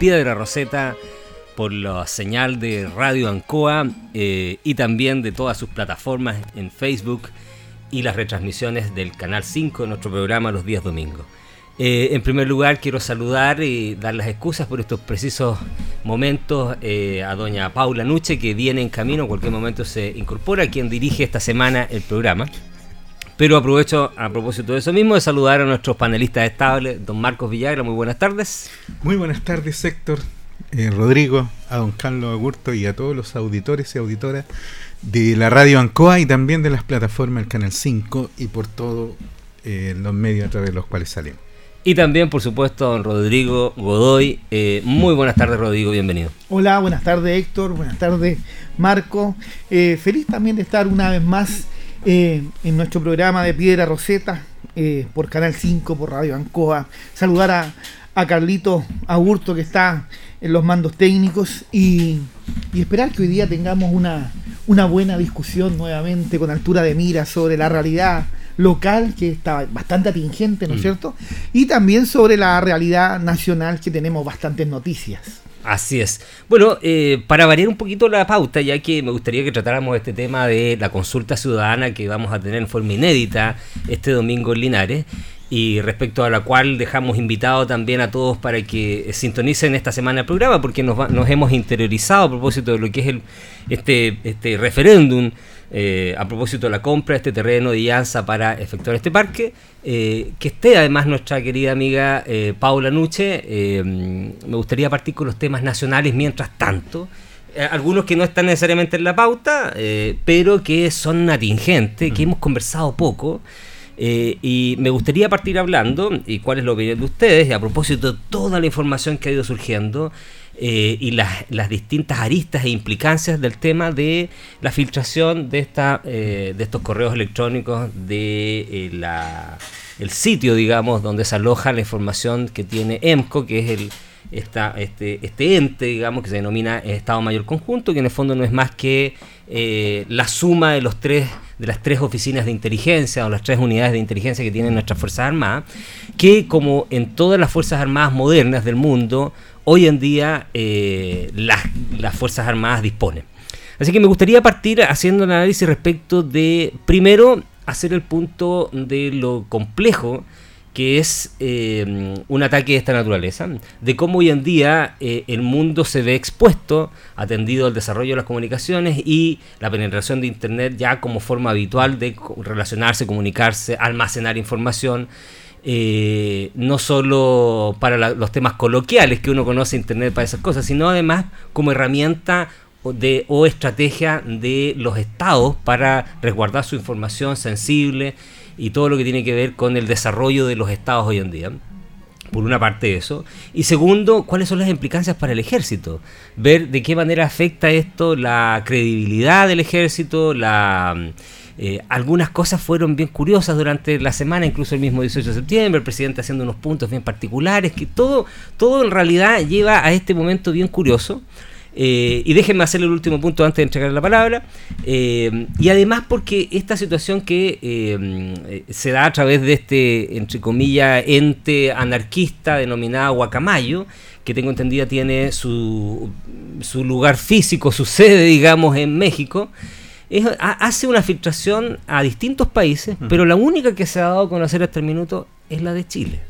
Piedra Roseta por la señal de Radio Ancoa eh, y también de todas sus plataformas en Facebook y las retransmisiones del Canal 5 de nuestro programa los días domingos. Eh, en primer lugar, quiero saludar y dar las excusas por estos precisos momentos eh, a doña Paula Nuche, que viene en camino, en cualquier momento se incorpora, quien dirige esta semana el programa. Pero aprovecho a propósito de eso mismo de saludar a nuestros panelistas estables, don Marcos Villagra, muy buenas tardes. Muy buenas tardes, Héctor. Eh, Rodrigo, a don Carlos Agurto y a todos los auditores y auditoras de la radio Ancoa y también de las plataformas del Canal 5 y por todos eh, los medios a través de los cuales salimos. Y también, por supuesto, don Rodrigo Godoy. Eh, muy buenas tardes, Rodrigo, bienvenido. Hola, buenas tardes, Héctor. Buenas tardes, Marco. feliz también de estar una vez más en nuestro programa de Piedra Roseta por Canal 5, por Radio Ancoa. Saludar a, a Carlito Agurto que está en los mandos técnicos y, esperar que hoy día tengamos una, una buena discusión nuevamente con altura de mira sobre la realidad local que está bastante atingente, ¿no es mm. cierto? Y también sobre la realidad nacional que tenemos bastantes noticias. Así es. Bueno, eh, para variar un poquito la pauta, ya que me gustaría que tratáramos este tema de la consulta ciudadana que vamos a tener en forma inédita este domingo en Linares, y respecto a la cual dejamos invitado también a todos para que sintonicen esta semana el programa, porque nos, nos hemos interiorizado a propósito de lo que es el, este, este referéndum, eh, a propósito de la compra de este terreno de Llanza para efectuar este parque, eh, que esté además nuestra querida amiga eh, Paula Nuche. me gustaría partir con los temas nacionales mientras tanto. algunos que no están necesariamente en la pauta, pero que son atingentes, que hemos conversado poco. Eh, y me gustaría partir hablando, y cuál es la opinión de ustedes, a propósito de toda la información que ha ido surgiendo eh, y las, las, distintas aristas e implicancias del tema de la filtración de, esta, eh, de estos correos electrónicos de la, el sitio, digamos, donde se aloja la información que tiene EMCO, que es el, esta, este, este ente, digamos, que se denomina Estado Mayor Conjunto, que en el fondo no es más que la suma de los tres de las tres oficinas de inteligencia o las tres unidades de inteligencia que tienen nuestras Fuerzas Armadas, que como en todas las Fuerzas Armadas modernas del mundo, hoy en día eh, las, las Fuerzas Armadas disponen. Así que me gustaría partir haciendo un análisis respecto de, primero, hacer el punto de lo complejo que es eh, un ataque de esta naturaleza, de cómo hoy en día eh, el mundo se ve expuesto, atendido al desarrollo de las comunicaciones y la penetración de Internet ya como forma habitual de relacionarse, comunicarse, almacenar información. Eh, no solo para los temas coloquiales que uno conoce Internet para esas cosas, sino además como herramienta de, o estrategia de los estados para resguardar su información sensible y todo lo que tiene que ver con el desarrollo de los estados hoy en día. Por una parte eso. Y segundo, cuáles son las implicancias para el ejército. Ver de qué manera afecta esto la credibilidad del ejército, la... Eh, algunas cosas fueron bien curiosas durante la semana, incluso el mismo 18 de septiembre, el presidente haciendo unos puntos bien particulares, que todo, todo en realidad lleva a este momento bien curioso. Eh, y déjenme hacer el último punto antes de entregar la palabra. Eh, y además porque esta situación que se da a través de este, entre comillas, ente anarquista denominado Guacamayo, que tengo entendida tiene su, su lugar físico, su sede, digamos, en México, hace una filtración a distintos países, pero la única que se ha dado a conocer hasta el minuto es la de Chile.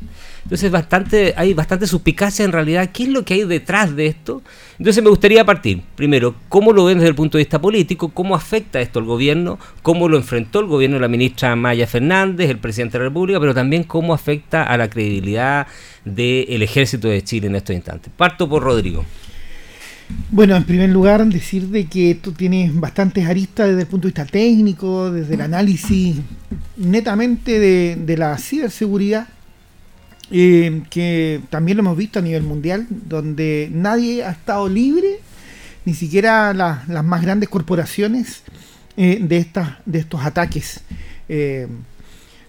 Entonces bastante, hay bastante suspicacia en realidad qué es lo que hay detrás de esto. Entonces me gustaría partir, primero, cómo lo ven desde el punto de vista político, cómo afecta esto al gobierno, cómo lo enfrentó el gobierno de la ministra Maya Fernández, el presidente de la República, pero también cómo afecta a la credibilidad del ejército de Chile en estos instantes. Parto por Rodrigo. Bueno, en primer lugar, decir de que esto tiene bastantes aristas desde el punto de vista técnico, desde el análisis netamente de, la ciberseguridad eh, que también lo hemos visto a nivel mundial, donde nadie ha estado libre, ni siquiera las más grandes corporaciones, eh, de, estas, de estos ataques eh,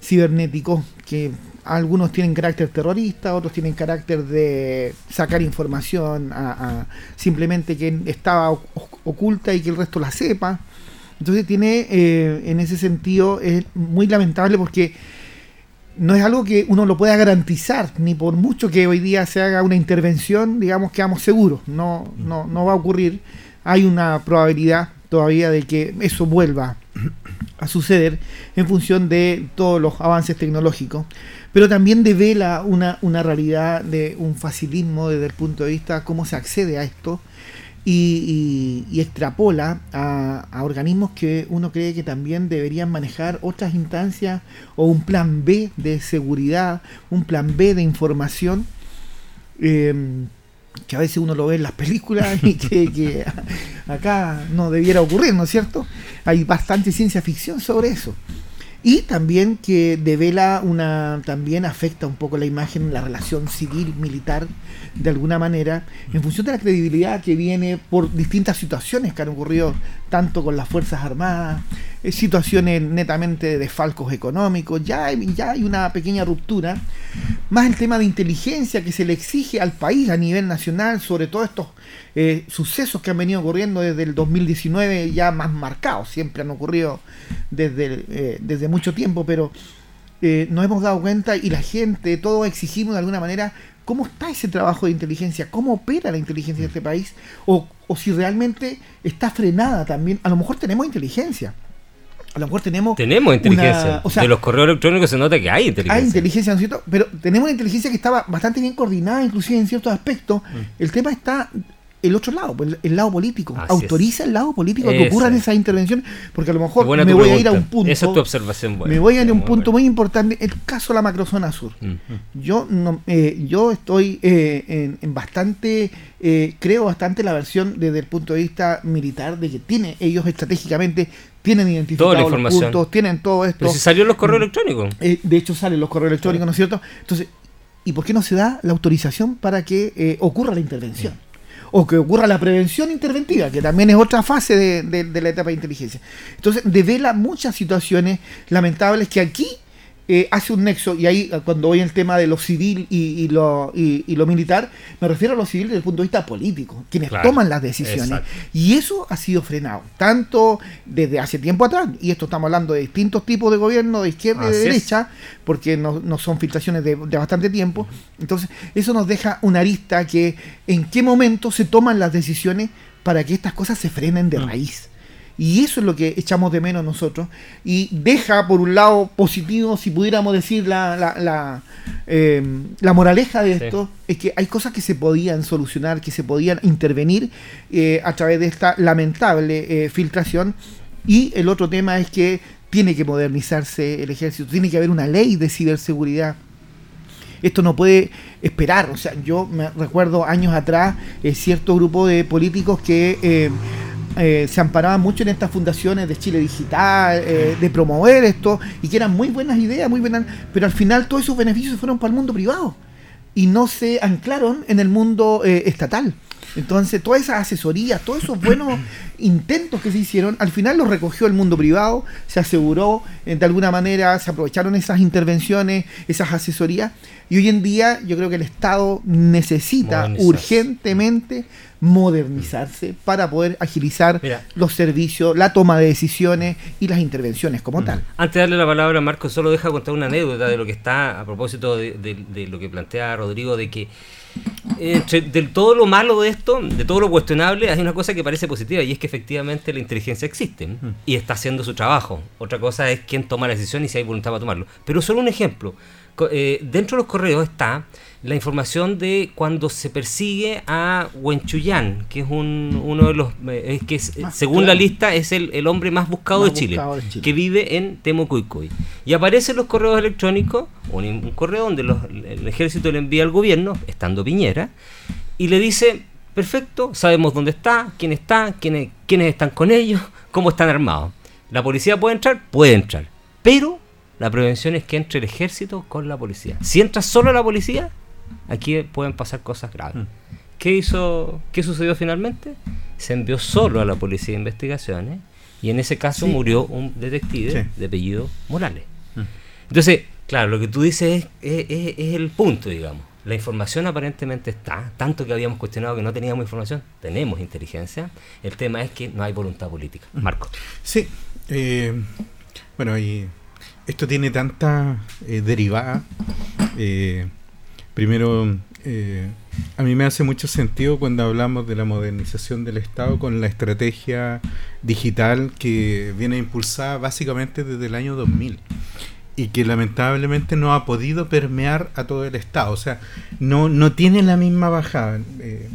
cibernéticos que algunos tienen carácter terrorista, otros tienen carácter de sacar información a, simplemente que estaba oculta y que el resto la sepa. Entonces tiene, en ese sentido, es muy lamentable porque no es algo que uno lo pueda garantizar, ni por mucho que hoy día se haga una intervención, digamos, quedamos seguros, no, no, no va a ocurrir. Hay una probabilidad todavía de que eso vuelva a suceder en función de todos los avances tecnológicos, pero también devela una, una realidad de un facilismo desde el punto de vista cómo se accede a esto y, extrapola a, organismos que uno cree que también deberían manejar otras instancias o un plan B de seguridad, un plan B de información, em, que a veces uno lo ve en las películas y que, acá no debiera ocurrir, ¿no es cierto? Hay bastante ciencia ficción sobre eso y también que devela una también afecta un poco la imagen la relación civil militar de alguna manera en función de la credibilidad que viene por distintas situaciones que han ocurrido tanto con las fuerzas armadas eh, situaciones netamente de desfalcos económicos ya hay, ya hay una pequeña ruptura. Más el tema de inteligencia que se le exige al país a nivel nacional sobre todo estos eh, sucesos que han venido ocurriendo desde el 2019 ya más marcados, siempre han ocurrido desde, eh, desde mucho tiempo, pero nos hemos dado cuenta y la gente, todos exigimos de alguna manera cómo está ese trabajo de inteligencia, cómo opera la inteligencia de este país, o, o si realmente está frenada también. A lo mejor tenemos inteligencia, a lo mejor tenemos. Tenemos inteligencia. de los correos electrónicos se nota que hay inteligencia. Hay inteligencia, ¿no es cierto? Pero tenemos una inteligencia que estaba bastante bien coordinada, inclusive en ciertos aspectos. Mm. El tema está el otro lado, pues, el, lado político. Autoriza el lado político a que ocurran esas intervenciones, porque a lo mejor me voy a ir a un punto. Esa es tu observación. me voy a ir a un punto muy importante, el caso de la macrozona sur. Yo no, eh, yo estoy eh, en, bastante, eh, creo bastante la versión desde el punto de vista militar, de que tiene ellos estratégicamente tienen identificados los puntos, tienen todo esto. Pero si salió los correos electrónicos. de hecho salen los correos electrónicos, ¿no es cierto? Entonces, ¿y por qué no se da la autorización para que ocurra la intervención? O que ocurra la prevención interventiva, que también es otra fase de, la etapa de inteligencia. Entonces, devela muchas situaciones lamentables que aquí eh, hace un nexo, y ahí cuando voy al tema de lo civil y, lo, y, lo militar, me refiero a lo civil desde el punto de vista político, quienes toman las decisiones. Y eso ha sido frenado, tanto desde hace tiempo atrás, y esto estamos hablando de distintos tipos de gobierno, de izquierda y de derecha, porque no, no, son filtraciones de, de bastante tiempo. Entonces, eso nos deja una arista que en qué momento se toman las decisiones para que estas cosas se frenen de mm. raíz. Y eso es lo que echamos de menos nosotros. Y deja, por un lado, positivo, si pudiéramos decir la, la, la, em, moraleja de esto, es que hay cosas que se podían solucionar, que se podían intervenir eh, a través de esta lamentable eh, filtración. Y el otro tema es que tiene que modernizarse el ejército, tiene que haber una ley de ciberseguridad esto no puede esperar. O sea, yo me recuerdo años atrás eh, cierto grupo de políticos que eh, se amparaban mucho en estas fundaciones de Chile Digital, eh, de promover esto, y que eran muy buenas ideas, muy buenas, pero al final todos esos beneficios fueron para el mundo privado y no se anclaron en el mundo eh, estatal. Entonces, todas esas asesorías, todos esos buenos intentos que se hicieron, al final los recogió el mundo privado, se aseguró de alguna manera, se aprovecharon esas intervenciones, esas asesorías, y hoy en día yo creo que el Estado necesita urgentemente modernizarse para poder agilizar los servicios, la toma de decisiones y las intervenciones como tal. Antes de darle la palabra a Marco, solo deja contar una anécdota de lo que está a propósito de, lo que plantea Rodrigo, de que entre de todo lo malo de esto, de todo lo cuestionable, hay una cosa que parece positiva y es que efectivamente la inteligencia existe y está haciendo su trabajo. Otra cosa es quién toma la decisión y si hay voluntad para tomarlo. Pero solo un ejemplo. Eh, dentro de los correos está la información de cuando se persigue a Wenchuyan, que es un, uno de los, eh, que según la lista es el, hombre más, buscado, de Chile, que vive en Temucuicuy. Y aparecen los correos electrónicos, un, correo donde el ejército le envía al gobierno, estando Piñera, y le dice, perfecto, sabemos dónde está, quién está, quiénes, quiénes están con ellos, cómo están armados. La policía puede entrar, puede entrar, pero la prevención es que entre el ejército con la policía. Si entra solo la policía, aquí pueden pasar cosas graves. Mm. ¿Qué hizo? ¿Qué sucedió finalmente? Se envió solo a la policía de investigaciones y en ese caso murió un detective de apellido Morales. Mm. Entonces, claro, lo que tú dices es, es el punto, digamos. La información aparentemente está, tanto que habíamos cuestionado que no teníamos información, tenemos inteligencia. El tema es que no hay voluntad política. Marco. Sí, eh, bueno, y esto tiene tanta eh, derivada. Eh, primero, eh, a mí me hace mucho sentido cuando hablamos de la modernización del Estado con la estrategia digital que viene impulsada básicamente desde el año 2000 y que lamentablemente no ha podido permear a todo el Estado. O sea, no, no tiene la misma bajada. Eh,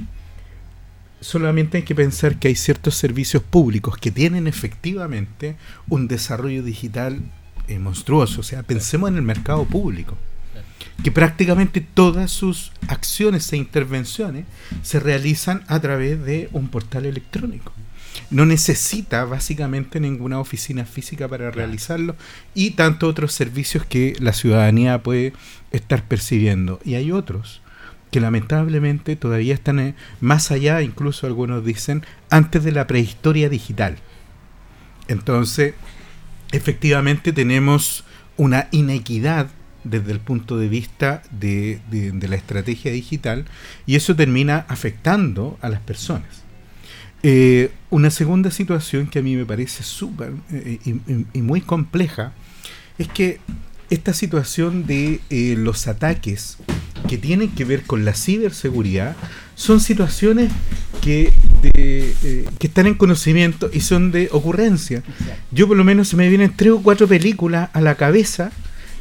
solamente hay que pensar que hay ciertos servicios públicos que tienen efectivamente un desarrollo digital eh, monstruoso. O sea, pensemos en el mercado público, que prácticamente todas sus acciones e intervenciones se realizan a través de un portal electrónico no necesita básicamente ninguna oficina física para realizarlo y tanto otros servicios que la ciudadanía puede estar percibiendo. Y hay otros que lamentablemente todavía están eh, más allá, incluso algunos dicen, antes de la prehistoria digital. Entonces, efectivamente tenemos una inequidad desde el punto de vista de, de, la estrategia digital y eso termina afectando a las personas. Eh, una segunda situación que a mí me parece súper eh, y, muy compleja es que esta situación de eh, los ataques que tienen que ver con la ciberseguridad son situaciones que, que están en conocimiento y son de ocurrencia. Yo por lo menos se me vienen tres o cuatro películas a la cabeza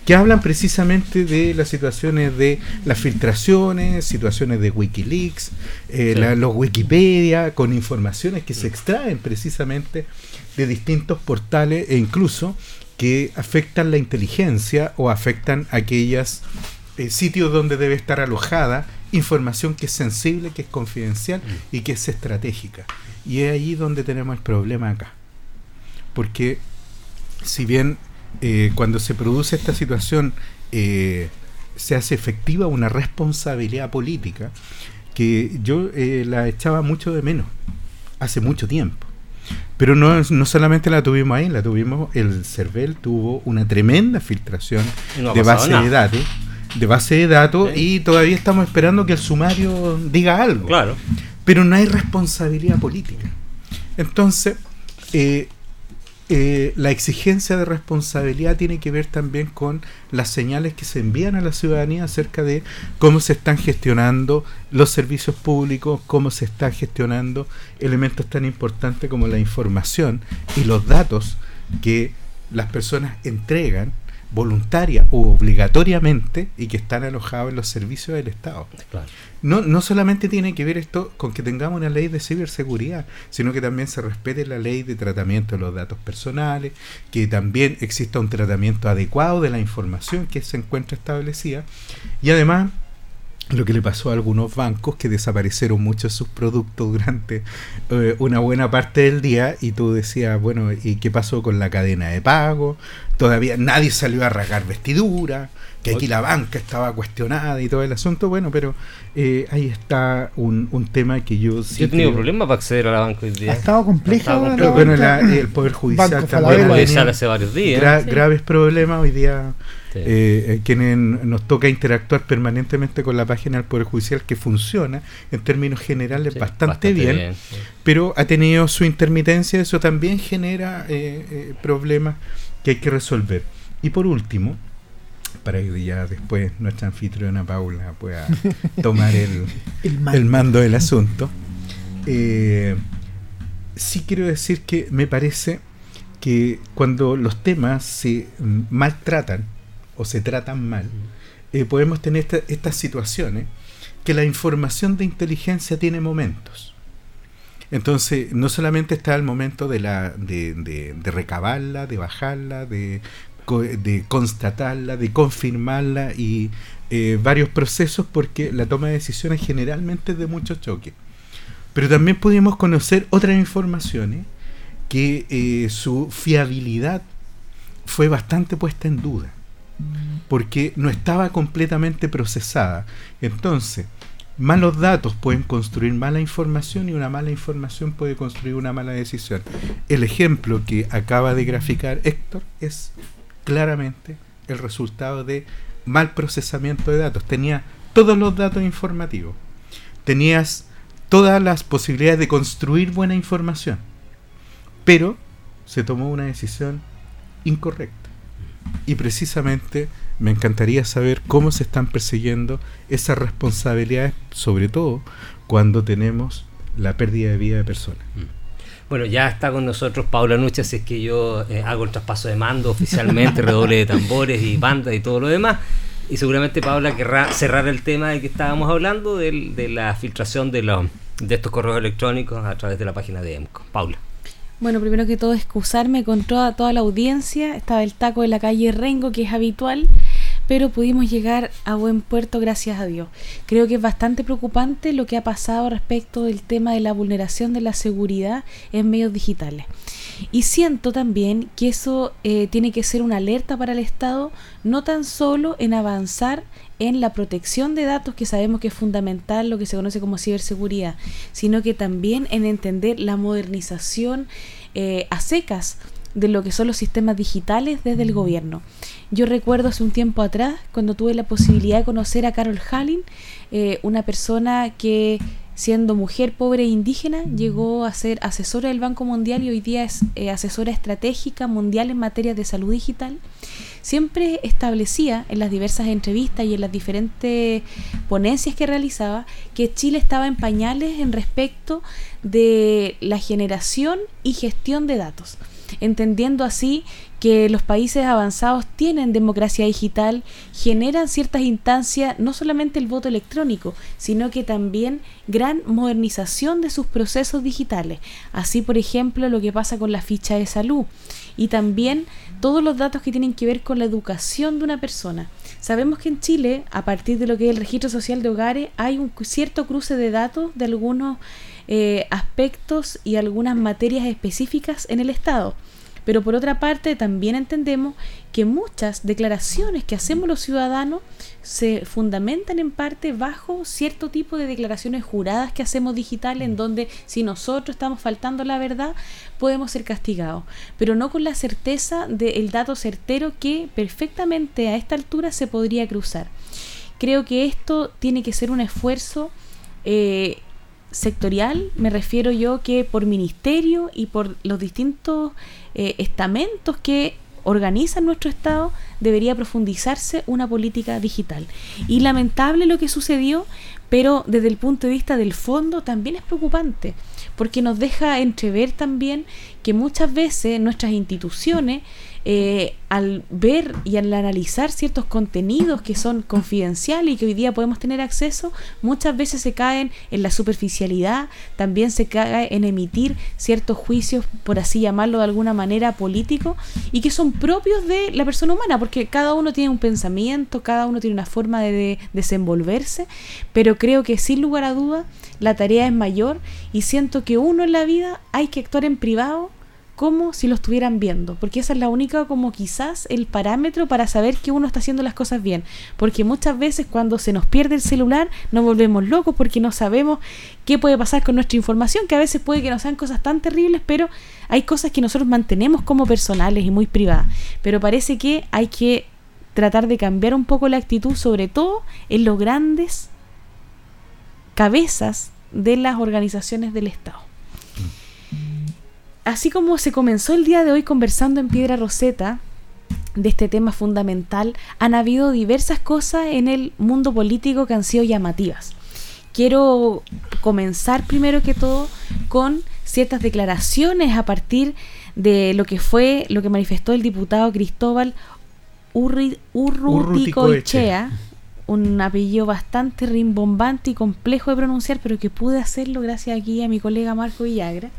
que hablan precisamente de las situaciones de las filtraciones, situaciones de Wikileaks, eh, los Wikipedia, con informaciones que se extraen precisamente de distintos portales e incluso que afectan la inteligencia o afectan aquellos eh, sitios donde debe estar alojada información que es sensible, que es confidencial y que es estratégica. Y es ahí donde tenemos el problema acá. Porque si bien eh, cuando se produce esta situación eh, se hace efectiva una responsabilidad política que yo eh, la echaba mucho de menos hace mucho tiempo. Pero no, no solamente la tuvimos ahí, la tuvimos, el CERVEL tuvo una tremenda filtración de base de datos, de base de datos, y todavía estamos esperando que el sumario diga algo. Claro. Pero no hay responsabilidad política. Entonces, eh, eh, la exigencia de responsabilidad tiene que ver también con las señales que se envían a la ciudadanía acerca de cómo se están gestionando los servicios públicos, cómo se están gestionando elementos tan importantes como la información y los datos que las personas entregan voluntaria o obligatoriamente y que están alojados en los servicios del Estado. No, no solamente tiene que ver esto con que tengamos una ley de ciberseguridad, sino que también se respete la ley de tratamiento de los datos personales, que también exista un tratamiento adecuado de la información que se encuentra establecida y además lo que le pasó a algunos bancos que desaparecieron muchos de sus productos durante eh, una buena parte del día y tú decías, bueno, ¿y qué pasó con la cadena de pago? Todavía nadie salió a rasgar vestidura, que aquí la banca estaba cuestionada y todo el asunto, bueno, pero eh, ahí está un, un, tema que yo sí Yo he tenido problemas para acceder a la banca hoy día. Ha estado compleja. bueno, el Poder Judicial también hace varios días. Graves problemas hoy día eh, eh, quienes nos toca interactuar permanentemente con la página del Poder Judicial que funciona en términos generales bastante, bien, pero ha tenido su intermitencia, eso también genera eh, problemas que hay que resolver. Y por último, para que ya después nuestra anfitriona Paula pueda tomar el, el, mando. del asunto, sí quiero decir que me parece que cuando los temas se maltratan, o se tratan mal, eh, podemos tener estas situaciones que la información de inteligencia tiene momentos. Entonces, no solamente está el momento de, la, de, de, recabarla, de bajarla, de, de, constatarla, de confirmarla y eh, varios procesos porque la toma de decisiones generalmente es de mucho choque. Pero también pudimos conocer otras informaciones que eh, su fiabilidad fue bastante puesta en duda. porque no estaba completamente procesada. Entonces, malos datos pueden construir mala información y una mala información puede construir una mala decisión. El ejemplo que acaba de graficar Héctor es claramente el resultado de mal procesamiento de datos. Tenía todos los datos informativos. Tenías todas las posibilidades de construir buena información. Pero se tomó una decisión incorrecta. Y precisamente me encantaría saber cómo se están persiguiendo esas responsabilidades, sobre todo cuando tenemos la pérdida de vida de personas. Bueno, ya está con nosotros Paula Nucha, si es que yo eh, hago el traspaso de mando oficialmente, redoble de tambores y bandas y todo lo demás. Y seguramente Paula querrá cerrar el tema de que estábamos hablando, de, de la filtración de, los, de estos correos electrónicos a través de la página de EMCO. Paula. Bueno, primero que todo excusarme con toda, toda la audiencia. Estaba el taco de la calle Rengo, que es habitual, pero pudimos llegar a buen puerto gracias a Dios. Creo que es bastante preocupante lo que ha pasado respecto del tema de la vulneración de la seguridad en medios digitales. Y siento también que eso eh, tiene que ser una alerta para el Estado, no tan solo en avanzar en la protección de datos, que sabemos que es fundamental, lo que se conoce como ciberseguridad, sino que también en entender la modernización eh, a secas de lo que son los sistemas digitales desde el gobierno. Yo recuerdo hace un tiempo atrás, cuando tuve la posibilidad de conocer a Carol Hallin, eh, una persona que siendo mujer pobre e indígena, llegó a ser asesora del Banco Mundial y hoy día es eh, asesora estratégica mundial en materia de salud digital. Siempre establecía en las diversas entrevistas y en las diferentes ponencias que realizaba que Chile estaba en pañales en respecto de la generación y gestión de datos entendiendo así que los países avanzados tienen democracia digital, generan ciertas instancias, no solamente el voto electrónico, sino que también gran modernización de sus procesos digitales. Así, por ejemplo, lo que pasa con la ficha de salud y también todos los datos que tienen que ver con la educación de una persona. Sabemos que en Chile, a partir de lo que es el registro social de hogares, hay un cierto cruce de datos de algunos eh, aspectos y algunas materias específicas en el Estado. Pero por otra parte, también entendemos que muchas declaraciones que hacemos los ciudadanos se fundamentan en parte bajo cierto tipo de declaraciones juradas que hacemos digital en donde si nosotros estamos faltando la verdad podemos ser castigados, pero no con la certeza del dato certero que perfectamente a esta altura se podría cruzar. Creo que esto tiene que ser un esfuerzo eh, sectorial, me refiero yo que por ministerio y por los distintos eh, estamentos que organizan nuestro Estado, debería profundizarse una política digital. Y lamentable lo que sucedió, pero desde el punto de vista del fondo también es preocupante, porque nos deja entrever también que muchas veces nuestras instituciones eh, al ver y al analizar ciertos contenidos que son confidenciales y que hoy día podemos tener acceso, muchas veces se caen en la superficialidad, también se cae en emitir ciertos juicios, por así llamarlo de alguna manera, políticos, y que son propios de la persona humana, porque cada uno tiene un pensamiento, cada uno tiene una forma de desenvolverse, pero creo que sin lugar a duda la tarea es mayor y siento que uno en la vida hay que actuar en privado como si lo estuvieran viendo, porque esa es la única como quizás el parámetro para saber que uno está haciendo las cosas bien, porque muchas veces cuando se nos pierde el celular nos volvemos locos porque no sabemos qué puede pasar con nuestra información, que a veces puede que no sean cosas tan terribles, pero hay cosas que nosotros mantenemos como personales y muy privadas, pero parece que hay que tratar de cambiar un poco la actitud, sobre todo en los grandes cabezas de las organizaciones del Estado así como se comenzó el día de hoy conversando en Piedra Roseta de este tema fundamental, han habido diversas cosas en el mundo político que han sido llamativas. Quiero comenzar primero que todo con ciertas declaraciones a partir de lo que fue, lo que manifestó el diputado Cristóbal Urruticoechea, un apellido bastante rimbombante y complejo de pronunciar, pero que pude hacerlo gracias aquí a mi colega Marco Villagra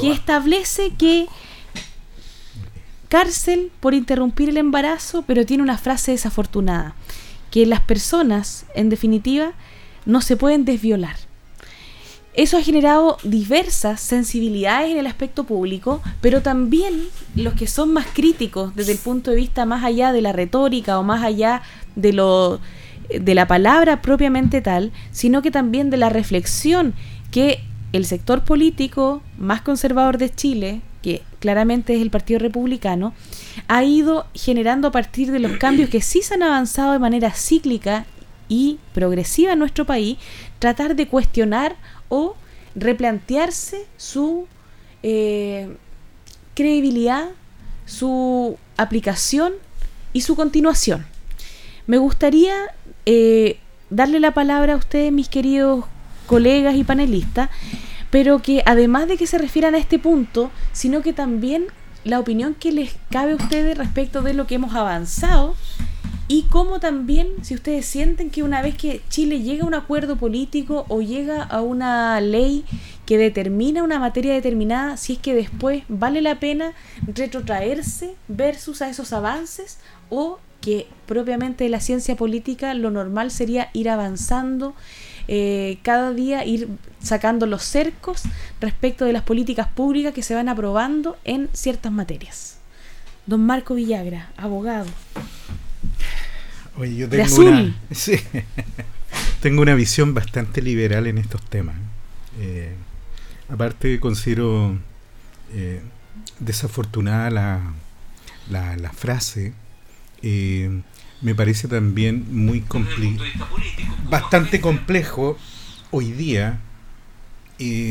que establece que cárcel por interrumpir el embarazo, pero tiene una frase desafortunada, que las personas, en definitiva, no se pueden desviolar. eso ha generado diversas sensibilidades en el aspecto público, pero también los que son más críticos desde el punto de vista más allá de la retórica o más allá de lo de la palabra propiamente tal, sino que también de la reflexión que el sector político más conservador de Chile, que claramente es el Partido Republicano, ha ido generando a partir de los cambios que sí se han avanzado de manera cíclica y progresiva en nuestro país, tratar de cuestionar o replantearse su eh, credibilidad, su aplicación y su continuación. Me gustaría eh, darle la palabra a ustedes, mis queridos colegas y panelistas, pero que además de que se refieran a este punto, sino que también la opinión que les cabe a ustedes respecto de lo que hemos avanzado y cómo también, si ustedes sienten que una vez que Chile llega a un acuerdo político o llega a una ley que determina una materia determinada, si es que después vale la pena retrotraerse versus a esos avances o que propiamente de la ciencia política lo normal sería ir avanzando eh, cada día, ir sacando los cercos respecto de las políticas públicas que se van aprobando en ciertas materias. Don Marco Villagra, abogado. Oye, yo tengo una, tengo una visión bastante liberal en estos temas. Eh, aparte considero eh, desafortunada la, la, la frase. Eh, me parece también muy complejo, bastante complejo hoy día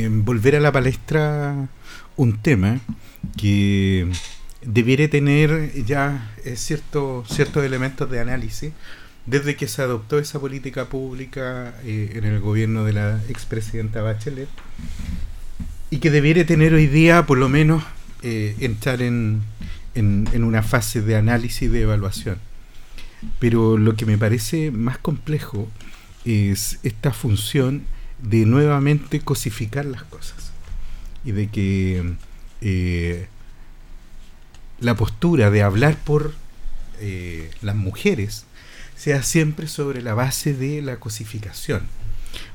volver a la palestra un tema que debiera tener ya eh, cierto, ciertos elementos de análisis desde que se adoptó esa política pública eh, en el gobierno de la expresidenta Bachelet y que debiera tener hoy día por lo menos eh, entrar en, en, en, una fase de análisis y de evaluación. Pero lo que me parece más complejo es esta función de nuevamente cosificar las cosas y de que la postura de hablar por eh, las mujeres sea siempre sobre la base de la cosificación.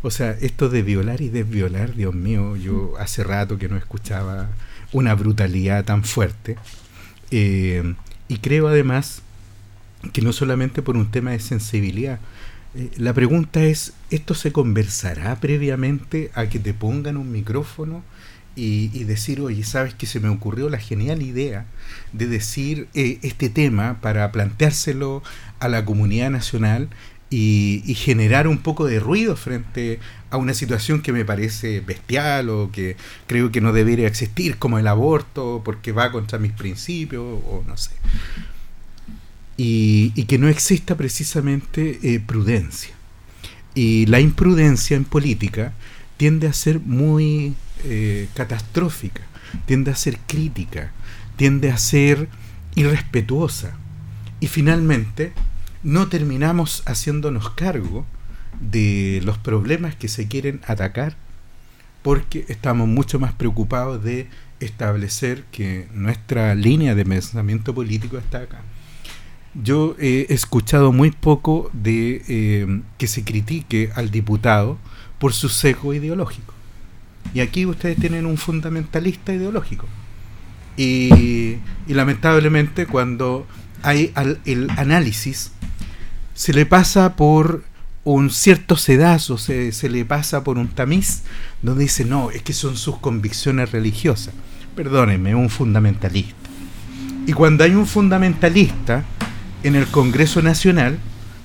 O sea, esto de violar y desviolar, Dios mío, yo hace rato que no escuchaba una brutalidad tan fuerte. Eh, y creo además que no solamente por un tema de sensibilidad, eh, la pregunta es, ¿esto se conversará previamente a que te pongan un micrófono y, decir, oye, sabes que se me ocurrió la genial idea de decir eh, este tema para planteárselo a la comunidad nacional y, generar un poco de ruido frente a una situación que me parece bestial o que creo que no debería existir, como el aborto, porque va contra mis principios o no sé. Y, que no exista precisamente eh, prudencia. Y la imprudencia en política tiende a ser muy eh, catastrófica, tiende a ser crítica, tiende a ser irrespetuosa. Y finalmente, no terminamos haciéndonos cargo de los problemas que se quieren atacar porque estamos mucho más preocupados de establecer que nuestra línea de pensamiento político está acá. Yo he escuchado muy poco de eh, que se critique al diputado por su sesgo ideológico. Y aquí ustedes tienen un fundamentalista ideológico. Y, lamentablemente cuando hay el análisis, se le pasa por un cierto sedazo, se, se le pasa por un tamiz, donde dice, no, es que son sus convicciones religiosas. Perdónenme, un fundamentalista. Y cuando hay un fundamentalista en el Congreso Nacional,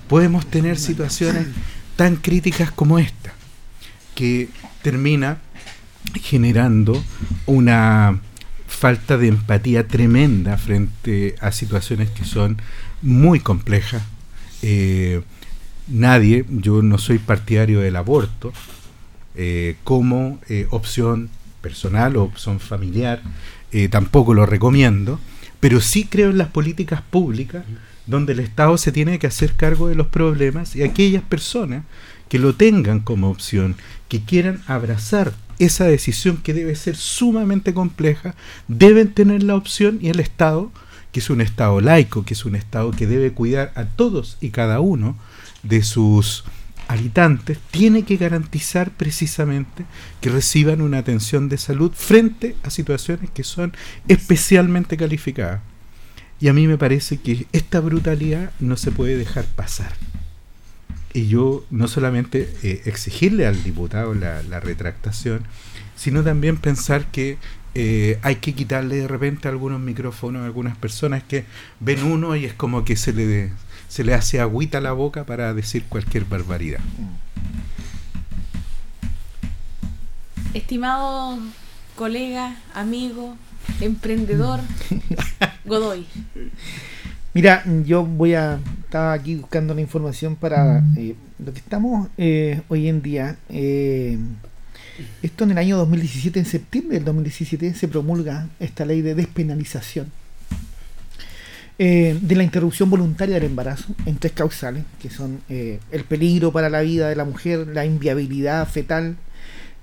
podemos tener situaciones tan críticas como esta, que termina generando una falta de empatía tremenda frente a situaciones que son muy complejas. Eh, nadie, yo no soy partidario del aborto eh, como eh, opción personal o opción familiar, tampoco lo recomiendo, pero sí creo en las políticas públicas donde el Estado se tiene que hacer cargo de los problemas y aquellas personas que lo tengan como opción, que quieran abrazar esa decisión que debe ser sumamente compleja, deben tener la opción y el Estado, que es un Estado laico, que es un Estado que debe cuidar a todos y cada uno de sus habitantes tiene que garantizar precisamente que reciban una atención de salud frente a situaciones que son especialmente calificadas. Y a mí me parece que esta brutalidad no se puede dejar pasar. Y yo no solamente eh, exigirle al diputado la, la, retractación, sino también pensar que eh, hay que quitarle de repente algunos micrófonos a algunas personas que ven uno y es como que se le se le hace agüita a la boca para decir cualquier barbaridad. Estimado colega, amigo, emprendedor, Godoy. Mira, yo voy a estaba aquí buscando la información para eh, lo que estamos eh, hoy en día. Eh, esto en el año 2017, en septiembre del 2017, se promulga esta ley de despenalización eh, de la interrupción voluntaria del embarazo en tres causales, que son eh, el peligro para la vida de la mujer, la inviabilidad fetal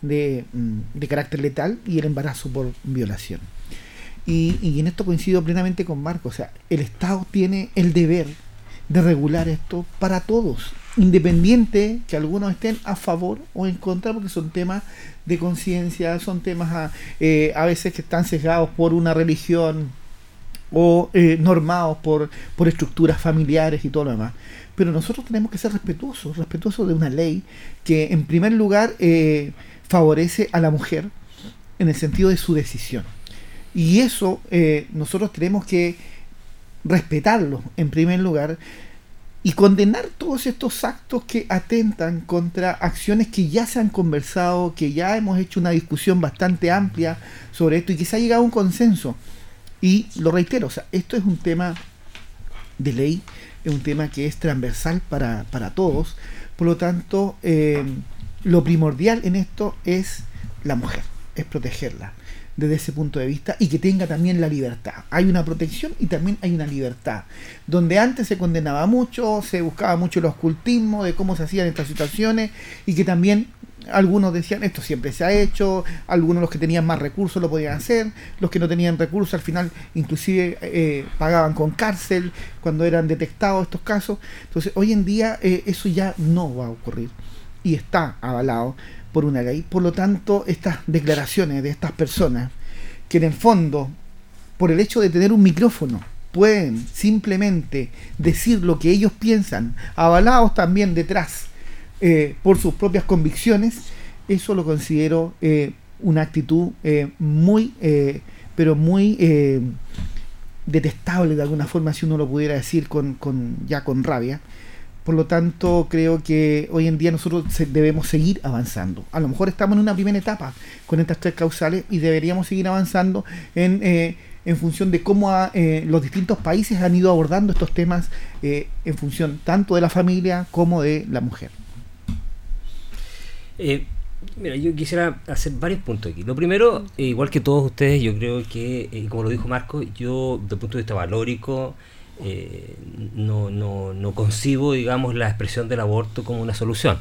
de, mm, de carácter letal y el embarazo por violación. Y, y, en esto coincido plenamente con Marco, o sea, el Estado tiene el deber de regular esto para todos, independiente que algunos estén a favor o en contra, porque son temas de conciencia, son temas a, eh, a veces que están sesgados por una religión, o eh, normados por, por estructuras familiares y todo lo demás. Pero nosotros tenemos que ser respetuosos, respetuosos de una ley que en primer lugar eh, favorece a la mujer en el sentido de su decisión. Y eso nosotros tenemos que respetarlo en primer lugar y condenar todos estos actos que atentan contra acciones que ya se han conversado, que ya hemos hecho una discusión bastante amplia sobre esto y que se ha llegado a un consenso. Y lo reitero, o sea, esto es un tema de ley, es un tema que es transversal para, para todos, por lo tanto, eh, lo primordial en esto es la mujer, es protegerla desde ese punto de vista y que tenga también la libertad. Hay una protección y también hay una libertad. Donde antes se condenaba mucho, se buscaba mucho el ocultismo de cómo se hacían estas situaciones y que también algunos decían esto siempre se ha hecho, algunos los que tenían más recursos lo podían hacer, los que no tenían recursos al final inclusive eh, pagaban con cárcel cuando eran detectados estos casos. Entonces hoy en día eh, eso ya no va a ocurrir y está avalado por una ley. Por lo tanto, estas declaraciones de estas personas que en el fondo, por el hecho de tener un micrófono, pueden simplemente decir lo que ellos piensan, avalados también detrás eh, por sus propias convicciones, eso lo considero eh, una actitud eh, muy, pero muy detestable de alguna forma, si uno lo pudiera decir con, con, ya con rabia. Por lo tanto, creo que hoy en día nosotros debemos seguir avanzando. A lo mejor estamos en una primera etapa con estas tres causales y deberíamos seguir avanzando en, en función de cómo los distintos países han ido abordando estos temas en función tanto de la familia como de la mujer. Eh, mira, yo quisiera hacer varios puntos aquí. Lo primero, eh, igual que todos ustedes, yo creo que, eh, como lo dijo Marco, yo desde el punto de vista valórico eh, no, no, no concibo, digamos, la expresión del aborto como una solución.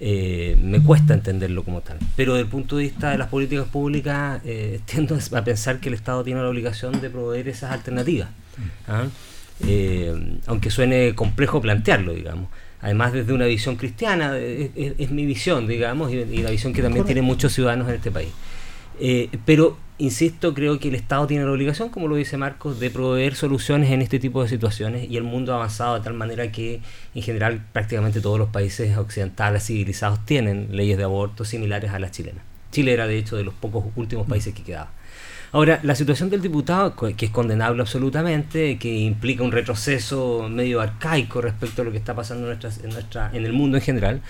me cuesta entenderlo como tal. Pero desde el punto de vista de las políticas públicas, tiendo a pensar que el Estado tiene la obligación de proveer esas alternativas. ¿ah? aunque suene complejo plantearlo, digamos además desde una visión cristiana, es, mi visión, digamos, y, la visión que también tienen muchos ciudadanos en este país. Eh, pero, insisto, creo que el Estado tiene la obligación, como lo dice Marcos, de proveer soluciones en este tipo de situaciones y el mundo ha avanzado de tal manera que, en general, prácticamente todos los países occidentales civilizados tienen leyes de aborto similares a las chilenas. Chile era, de hecho, de los pocos últimos países que quedaban. Ahora, la situación del diputado, que es condenable absolutamente, que implica un retroceso medio arcaico respecto a lo que está pasando en, nuestra, en el mundo en general,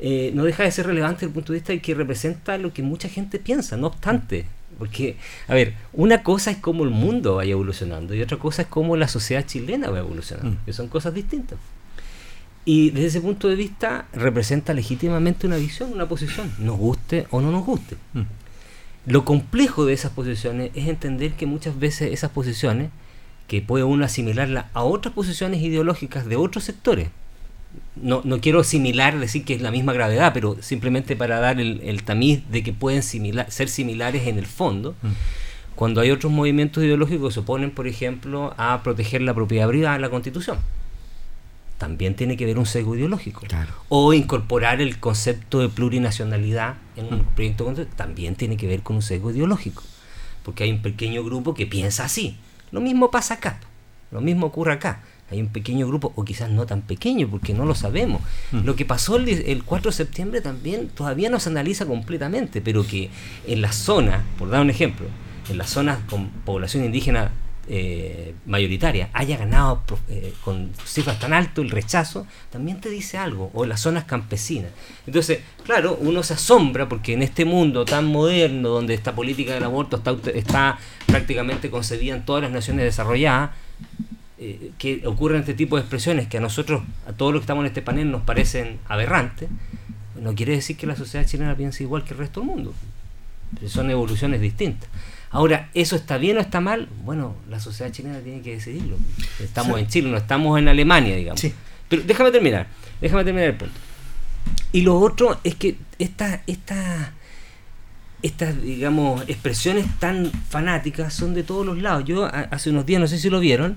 eh, no deja de ser relevante desde el punto de vista de que representa lo que mucha gente piensa, no obstante. Porque, a ver, una cosa es cómo el mundo vaya evolucionando y otra cosa es cómo la sociedad chilena va evolucionando, mm. que son cosas distintas. Y desde ese punto de vista representa legítimamente una visión, una posición, nos guste o no nos guste. Mm. Lo complejo de esas posiciones es entender que muchas veces esas posiciones, que puede uno asimilarlas a otras posiciones ideológicas de otros sectores, no, no quiero asimilar, decir que es la misma gravedad, pero simplemente para dar el, tamiz de que pueden ser similares en el fondo, mm. cuando hay otros movimientos ideológicos que se oponen, por ejemplo, a proteger la propiedad privada en la Constitución. también tiene que ver un sesgo ideológico. O incorporar el concepto de plurinacionalidad en un mm. proyecto también tiene que ver con un sesgo ideológico. Porque hay un pequeño grupo que piensa así. Lo mismo pasa acá. Lo mismo ocurre acá. Hay un pequeño grupo, o quizás no tan pequeño, porque no lo sabemos. Mm. Lo que pasó el, el, 4 de septiembre también todavía no se analiza completamente, pero que en la zona, por dar un ejemplo, en las zonas con población indígena eh, mayoritaria haya ganado eh, con cifras tan altas el rechazo, también te dice algo, o en las zonas campesinas. Entonces, claro, uno se asombra porque en este mundo tan moderno, donde esta política del aborto está, está prácticamente concebida en todas las naciones desarrolladas, eh, que ocurren este tipo de expresiones que a nosotros, a todos los que estamos en este panel, nos parecen aberrantes, no quiere decir que la sociedad chilena piense igual que el resto del mundo. Son evoluciones distintas. Ahora, ¿eso está bien o está mal? Bueno, la sociedad chilena tiene que decidirlo. Estamos en Chile, no estamos en Alemania, digamos. Pero déjame terminar, déjame terminar el punto. Y lo otro es que estas, esta, estas, digamos, expresiones tan fanáticas son de todos los lados. Yo hace unos días, no sé si lo vieron,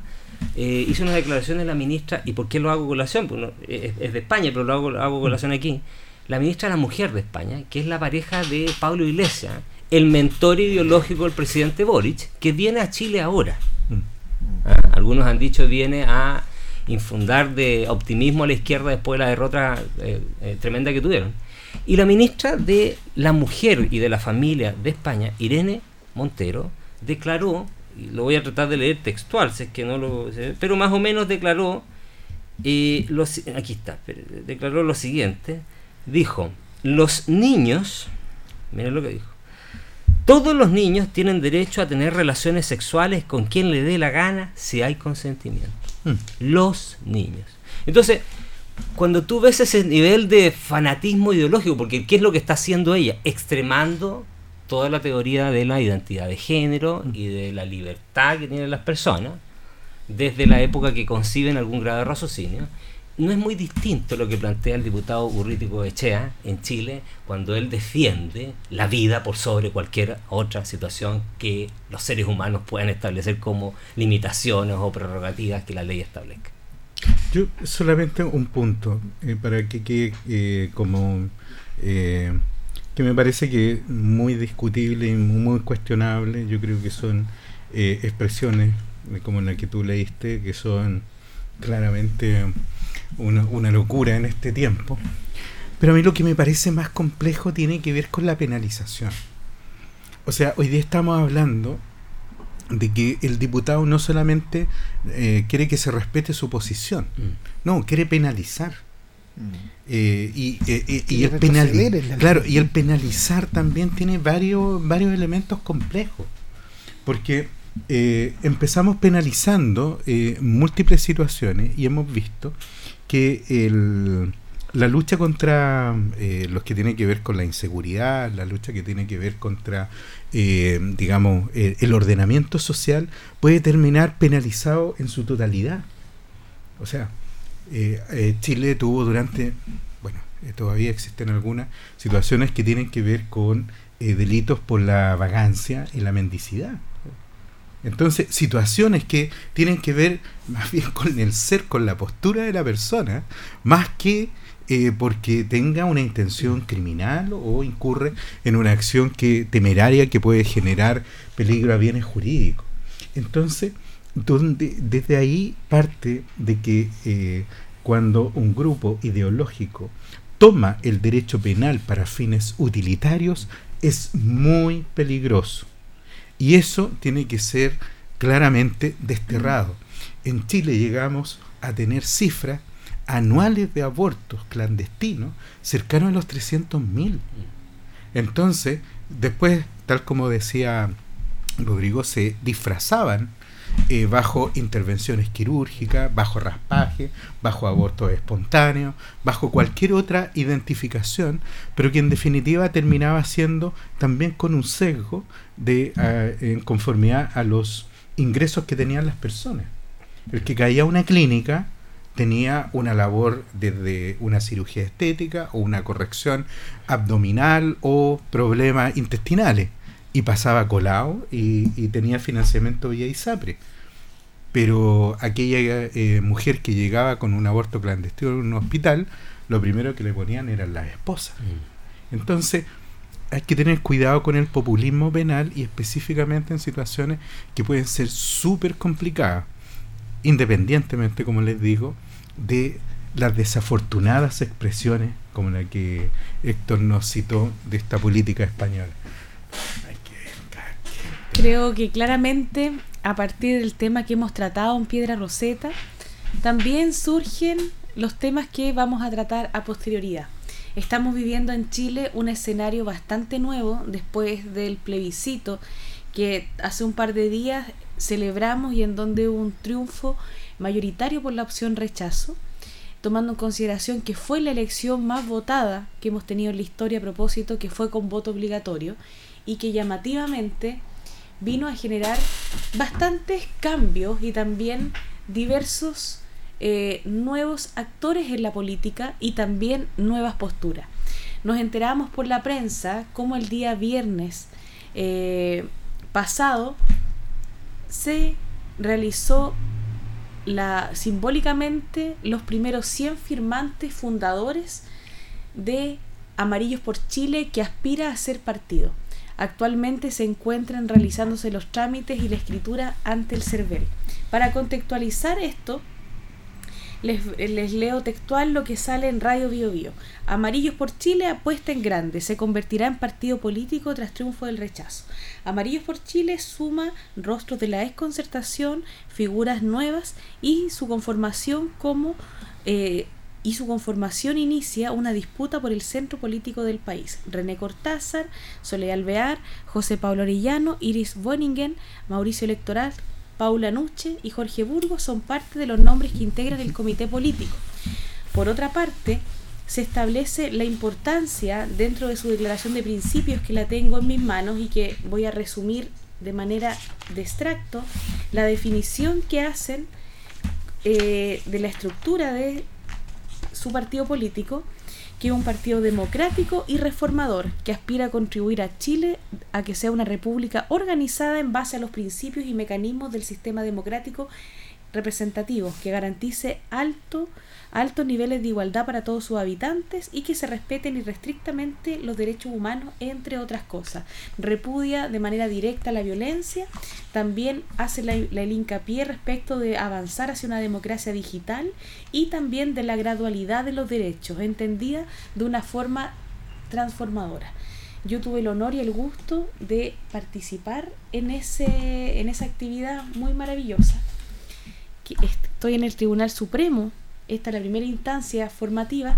eh, hice una declaración de la ministra, ¿y por qué lo hago colación? Pues es, es, de España, pero lo hago, lo hago colación aquí. La ministra es la mujer de España, que es la pareja de Pablo Iglesias el mentor ideológico del presidente Boric, que viene a Chile ahora. Mm. ¿Ah? Algunos han dicho viene a infundar de optimismo a la izquierda después de la derrota eh, eh, tremenda que tuvieron. Y la ministra de la Mujer y de la Familia de España, Irene Montero, declaró, y lo voy a tratar de leer textual, si es que no lo pero más o menos declaró, eh, aquí está, declaró lo siguiente, dijo, los niños, miren lo que dijo, todos los niños tienen derecho a tener relaciones sexuales con quien le dé la gana si hay consentimiento. Hmm. Los niños. Entonces, cuando tú ves ese nivel de fanatismo ideológico, porque ¿qué es lo que está haciendo ella? Extremando toda la teoría de la identidad de género y de la libertad que tienen las personas, desde la época que conciben algún grado de raciocinio, no es muy distinto lo que plantea el diputado Urrítico Echea en Chile cuando él defiende la vida por sobre cualquier otra situación que los seres humanos puedan establecer como limitaciones o prerrogativas que la ley establezca. Yo solamente un punto eh, para que quede eh, como eh, que me parece que muy discutible y muy cuestionable. Yo creo que son expresiones como la que tú leíste que son claramente una, locura en este tiempo. Pero a mí lo que me parece más complejo tiene que ver con la penalización. O sea, hoy día estamos hablando de que el diputado no solamente eh, quiere que se respete su posición, mm. no, quiere penalizar. Mm. Eh, y, eh, y, el claro, y el penalizar también tiene varios, varios elementos complejos. Porque empezamos penalizando múltiples situaciones y hemos visto que el, la lucha contra eh, los que tienen que ver con la inseguridad, la lucha que tiene que ver contra, eh, digamos, eh, el ordenamiento social, puede terminar penalizado en su totalidad. O sea, Chile tuvo durante, bueno, todavía existen algunas situaciones que tienen que ver con delitos por la vagancia y la mendicidad. Entonces, situaciones que tienen que ver más bien con el ser, con la postura de la persona, más que eh, porque tenga una intención criminal o incurre en una acción que temeraria que puede generar peligro a bienes jurídicos. Entonces, donde, desde ahí parte de que eh, cuando un grupo ideológico toma el derecho penal para fines utilitarios, es muy peligroso. Y eso tiene que ser claramente desterrado. En Chile llegamos a tener cifras anuales de abortos clandestinos cercanos a los 300.000. Entonces, después, tal como decía Rodrigo, se disfrazaban eh, bajo intervenciones quirúrgicas, bajo raspaje, bajo abortos espontáneos, bajo cualquier otra identificación, pero que en definitiva terminaba siendo también con un sesgo de en conformidad a los ingresos que tenían las personas. El que caía a una clínica tenía una labor desde una cirugía estética o una corrección abdominal o problemas intestinales y pasaba colado y, tenía financiamiento vía ISAPRE. pero aquella eh, mujer que llegaba con un aborto clandestino en un hospital, lo primero que le ponían eran las esposas. Mm. Entonces, hay que tener cuidado con el populismo penal y específicamente en situaciones que pueden ser súper complicadas, independientemente, como les digo, de las desafortunadas expresiones como la que Héctor nos citó de esta política española. Creo que claramente a partir del tema que hemos tratado en Piedra Roseta, también surgen los temas que vamos a tratar a posterioridad. Estamos viviendo en Chile un escenario bastante nuevo después del plebiscito que hace un par de días celebramos y en donde hubo un triunfo mayoritario por la opción rechazo, tomando en consideración que fue la elección más votada que hemos tenido en la historia a propósito, que fue con voto obligatorio y que llamativamente vino a generar bastantes cambios y también diversos eh, nuevos actores en la política y también nuevas posturas. Nos enteramos por la prensa cómo el día viernes eh, pasado se realizó la, simbólicamente los primeros 100 firmantes fundadores de Amarillos por Chile que aspira a ser partido. Actualmente se encuentran realizándose los trámites y la escritura ante el CERVEL. Para contextualizar esto, les, leo textual lo que sale en Radio Bio Bio. Amarillos por Chile apuesta en grande, se convertirá en partido político tras triunfo del rechazo. Amarillos por Chile suma rostros de la desconcertación, figuras nuevas y su conformación como eh, y su conformación inicia una disputa por el centro político del país. René Cortázar, Soledad Alvear, José Pablo Orellano, Iris Boningen, Mauricio Electoral, Paula Nuche y Jorge Burgos son parte de los nombres que integran el comité político. Por otra parte, se establece la importancia dentro de su declaración de principios que la tengo en mis manos y que voy a resumir de manera de extracto la definición que hacen eh, de la estructura de su partido político que es un partido democrático y reformador que aspira a contribuir a Chile a que sea una república organizada en base a los principios y mecanismos del sistema democrático representativo que garantice alto altos niveles de igualdad para todos sus habitantes y que se respeten irrestrictamente los derechos humanos, entre otras cosas. Repudia de manera directa la violencia, también hace la, el hincapié respecto de avanzar hacia una democracia digital y también de la gradualidad de los derechos, entendida de una forma transformadora yo tuve el honor y el gusto de participar en, ese, en esa actividad muy maravillosa. Estoy en el Tribunal Supremo esta es la primera instancia formativa,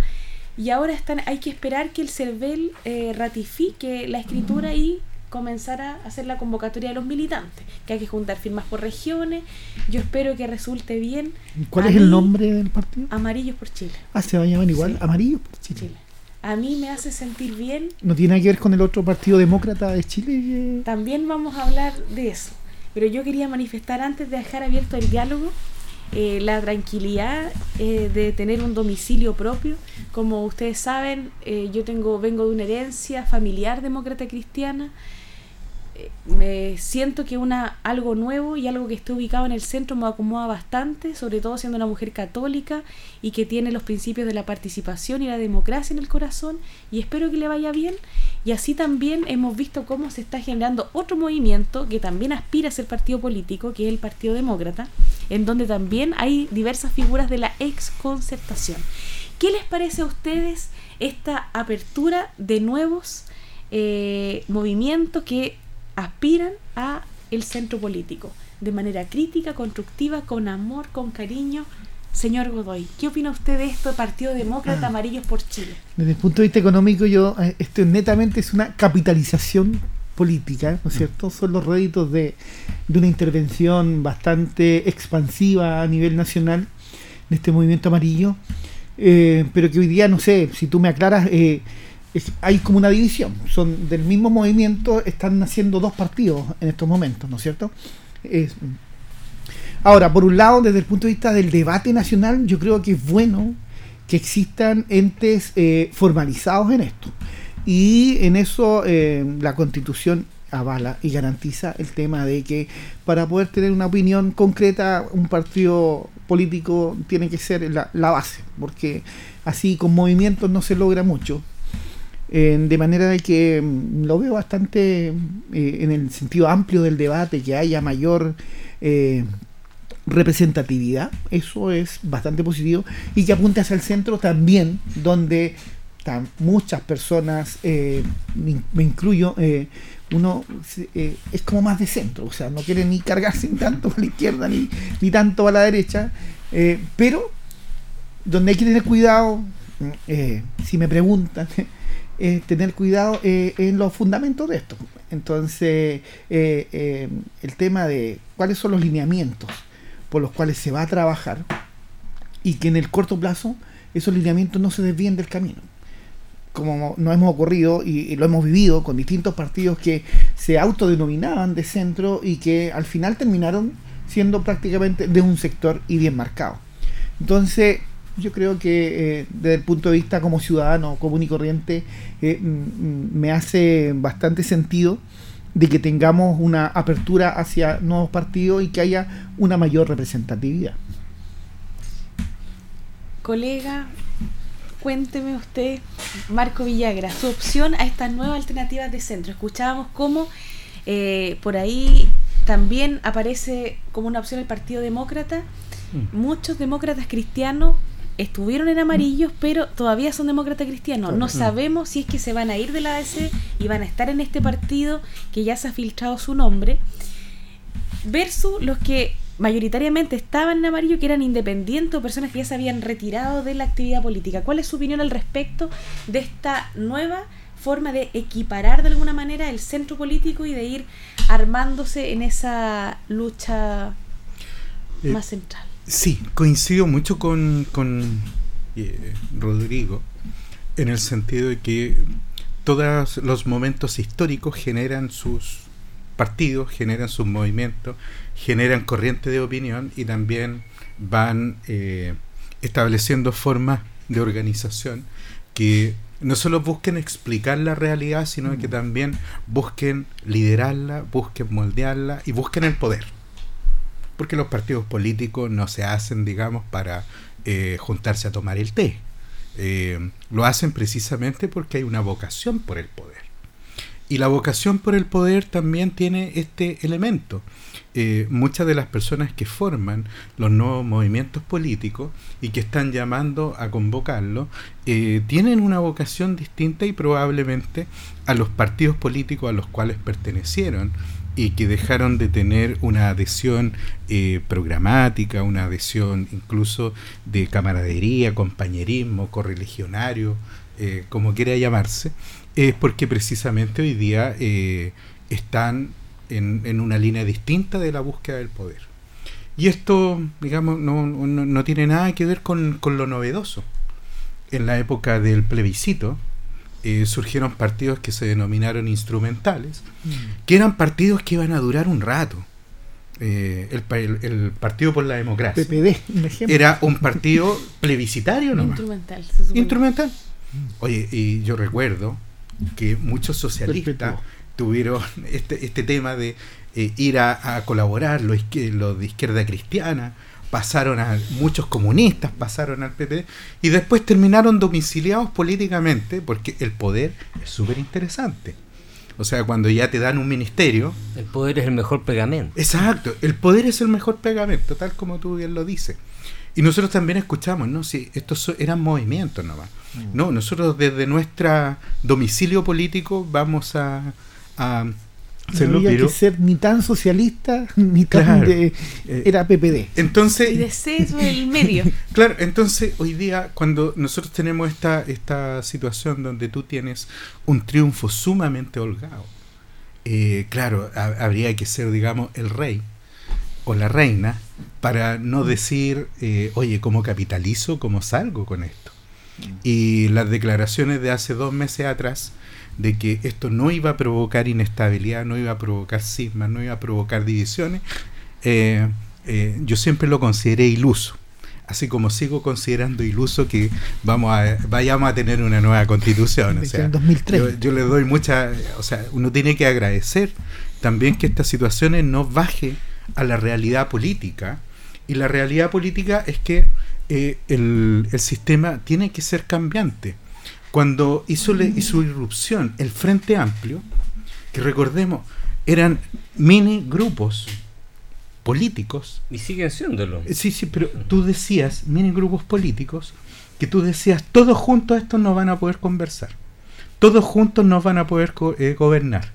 y ahora están, hay que esperar que el CERVEL eh, ratifique la escritura y comenzar a hacer la convocatoria de los militantes, que hay que juntar firmas por regiones. Yo espero que resulte bien. ¿Cuál es el nombre del partido? Amarillos por Chile. Ah, se va a llamar igual, Amarillos por Chile. A mí me hace sentir bien. ¿No tiene que ver con el otro Partido Demócrata de Chile? También vamos a hablar de eso. Pero yo quería manifestar antes de dejar abierto el diálogo eh, la tranquilidad eh, de tener un domicilio propio. Como ustedes saben, eh, yo tengo vengo de una herencia familiar demócrata cristiana me siento que una algo nuevo y algo que esté ubicado en el centro me acomoda bastante, sobre todo siendo una mujer católica y que tiene los principios de la participación y la democracia en el corazón y espero que le vaya bien y así también hemos visto cómo se está generando otro movimiento que también aspira a ser partido político, que es el Partido Demócrata, en donde también hay diversas figuras de la exconcertación. ¿Qué les parece a ustedes esta apertura de nuevos eh, movimientos que aspiran a el centro político de manera crítica, constructiva, con amor, con cariño. Señor Godoy, ¿qué opina usted de esto, Partido Demócrata ah. Amarillos por Chile? Desde el punto de vista económico, yo eh, esto netamente es una capitalización política, ¿no es cierto? Son los réditos de, una intervención bastante expansiva a nivel nacional de este movimiento amarillo, eh, pero que hoy día, no sé, si tú me aclaras, eh, hay como una división. Son del mismo movimiento, están naciendo dos partidos en estos momentos, ¿no es cierto? ahora, por un lado, desde el punto de vista del debate nacional, yo creo que es bueno que existan entes eh, formalizados en esto. Y en eso eh, la constitución avala y garantiza el tema de que para poder tener una opinión concreta, un partido político tiene que ser la, base, porque así con movimientos no se logra mucho. De manera de que mm, lo veo bastante eh, en el sentido amplio del debate, que haya mayor eh, representatividad, eso es bastante positivo, y que apunte hacia el centro también, donde muchas personas, eh, me, incluyo, eh, uno eh, es como más de centro, o sea, no quiere ni cargarse tanto a la izquierda ni, ni tanto a la derecha, pero donde hay que tener cuidado, si me preguntan, tener cuidado en los fundamentos de esto. Entonces, el tema de cuáles son los lineamientos por los cuales se va a trabajar y que en el corto plazo esos lineamientos no se desvíen del camino como nos hemos ocurrido y, lo hemos vivido con distintos partidos que se autodenominaban de centro y que al final terminaron siendo prácticamente de un sector y bien marcado. Entonces, yo creo que eh, desde el punto de vista como ciudadano común y corriente, eh, me hace bastante sentido de que tengamos una apertura hacia nuevos partidos y que haya una mayor representatividad. Colega, cuénteme usted, Marco Villagra, su opción a estas nuevas alternativas de centro. Escuchábamos cómo eh, por ahí también aparece como una opción el Partido Demócrata. Mm. Muchos demócratas cristianos estuvieron en amarillos, pero todavía son demócratas cristianos. No sabemos si es que se van a ir de la ADC y van a estar en este partido que ya se ha filtrado su nombre, versus los que mayoritariamente estaban en amarillo, que eran independientes o personas que ya se habían retirado de la actividad política. ¿Cuál es su opinión al respecto de esta nueva forma de equiparar de alguna manera el centro político y de ir armándose en esa lucha eh, más central? Sí, coincido mucho con, con eh, Rodrigo en el sentido de que todos los momentos históricos generan sus partidos, generan sus movimientos, generan corriente de opinión y también van eh, estableciendo formas de organización que no solo busquen explicar la realidad, sino que mm. también busquen liderarla, busquen moldearla y busquen el poder. Porque los partidos políticos no se hacen, digamos, para eh, juntarse a tomar el té. Eh, lo hacen precisamente porque hay una vocación por el poder. Y la vocación por el poder también tiene este elemento. Eh, muchas de las personas que forman los nuevos movimientos políticos y que están llamando a convocarlo, tienen una vocación distinta y probablemente a los partidos políticos a los cuales pertenecieron y que dejaron de tener una adhesión eh, programática, una adhesión incluso de camaradería, compañerismo, correligionario, como quiera llamarse, es porque precisamente hoy día eh, están en, una línea distinta de la búsqueda del poder. Y esto, digamos, no, tiene nada que ver con, lo novedoso. En la época del plebiscito eh, surgieron partidos que se denominaron instrumentales, mm. que eran partidos que iban a durar un rato. Eh, el, el, Partido por la Democracia. PPD, Era un partido plebiscitario, ¿no? Instrumental. Instrumental. Oye, y yo recuerdo que muchos socialistas tuvieron este, este tema de eh, ir a, colaborar, los, de izquierda cristiana, pasaron a muchos comunistas, pasaron al PP y después terminaron domiciliados políticamente porque el poder es súper interesante. O sea, cuando ya te dan un ministerio... El poder es el mejor pegamento. Exacto, el poder es el mejor pegamento, tal como tú bien lo dices. Y nosotros también escuchamos, ¿no? Si estos eran movimientos nomás. Mm. No, nosotros desde nuestro domicilio político vamos a, a no había que ser ni tan socialista ni tan de, eh, era PPD entonces y de el medio. Claro entonces hoy día cuando nosotros tenemos esta esta situación donde tú tienes un triunfo sumamente holgado eh, claro habría que ser digamos el rey o la reina para no decir, eh, oye, ¿cómo capitalizo? ¿Cómo salgo con esto? Y las declaraciones de hace dos meses atrás de que esto no iba a provocar inestabilidad, no iba a provocar cismas, no iba a provocar divisiones, eh, eh, yo siempre lo consideré iluso. así como sigo considerando iluso que vamos a, vayamos a tener una nueva constitución. O sea, Yo, yo, le doy mucha, o sea, uno tiene que agradecer también que estas situaciones no baje a la realidad política. Y la realidad política es que eh, el, el, sistema tiene que ser cambiante. Cuando hizo, le, hizo irrupción el Frente Amplio, que recordemos, eran mini grupos políticos. Y siguen siéndolo. Eh, sí, sí, pero tú decías, mini grupos políticos, que tú decías, todos juntos estos no van a poder conversar. Todos juntos no van a poder eh, gobernar.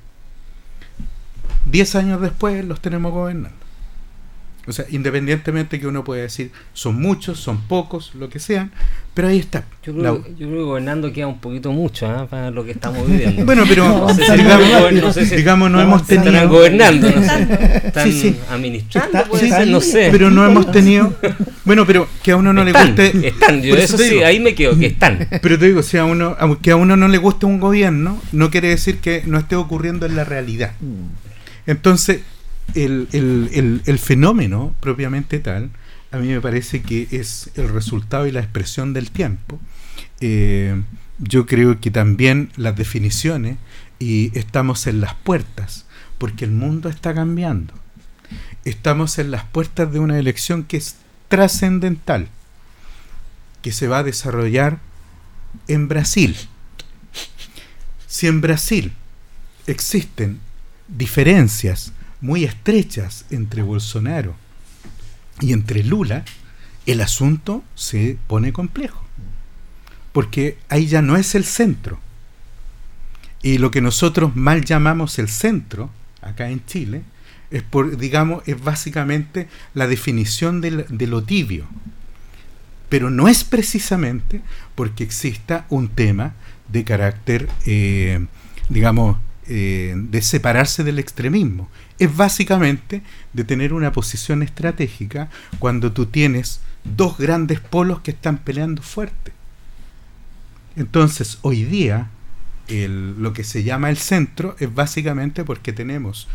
Diez años después los tenemos gobernando. O sea, independientemente que uno pueda decir, son muchos, son pocos, lo que sean, pero ahí está. Yo creo, yo creo que gobernando queda un poquito mucho ¿eh? para lo que estamos viviendo. bueno, pero no, digamos, no, hemos tenido... Están gobernando, no sé. Están sí, sí. administrando, puede no sé. Pero no hemos tenido... Bueno, pero que a uno no le guste... Están, yo eso, sí, ahí me quedo, que están. Pero te digo, si a uno, que a uno no le guste un gobierno, no quiere decir que no esté ocurriendo en la realidad. Mm. Entonces, el, el, el, fenómeno propiamente tal, a mí me parece que es el resultado y la expresión del tiempo. Eh, yo creo que también las definiciones y estamos en las puertas, porque el mundo está cambiando. Estamos en las puertas de una elección que es trascendental, que se va a desarrollar en Brasil. Si en Brasil existen diferencias muy estrechas entre Bolsonaro y entre Lula, el asunto se pone complejo. Porque ahí ya no es el centro. Y lo que nosotros mal llamamos el centro, acá en Chile, es por, digamos, es básicamente la definición de, lo tibio. Pero no es precisamente porque exista un tema de carácter, eh, digamos, eh, de separarse del extremismo es básicamente de tener una posición estratégica cuando tú tienes dos grandes polos que están peleando fuerte. Entonces, hoy día, lo que se llama el centro es básicamente porque tenemos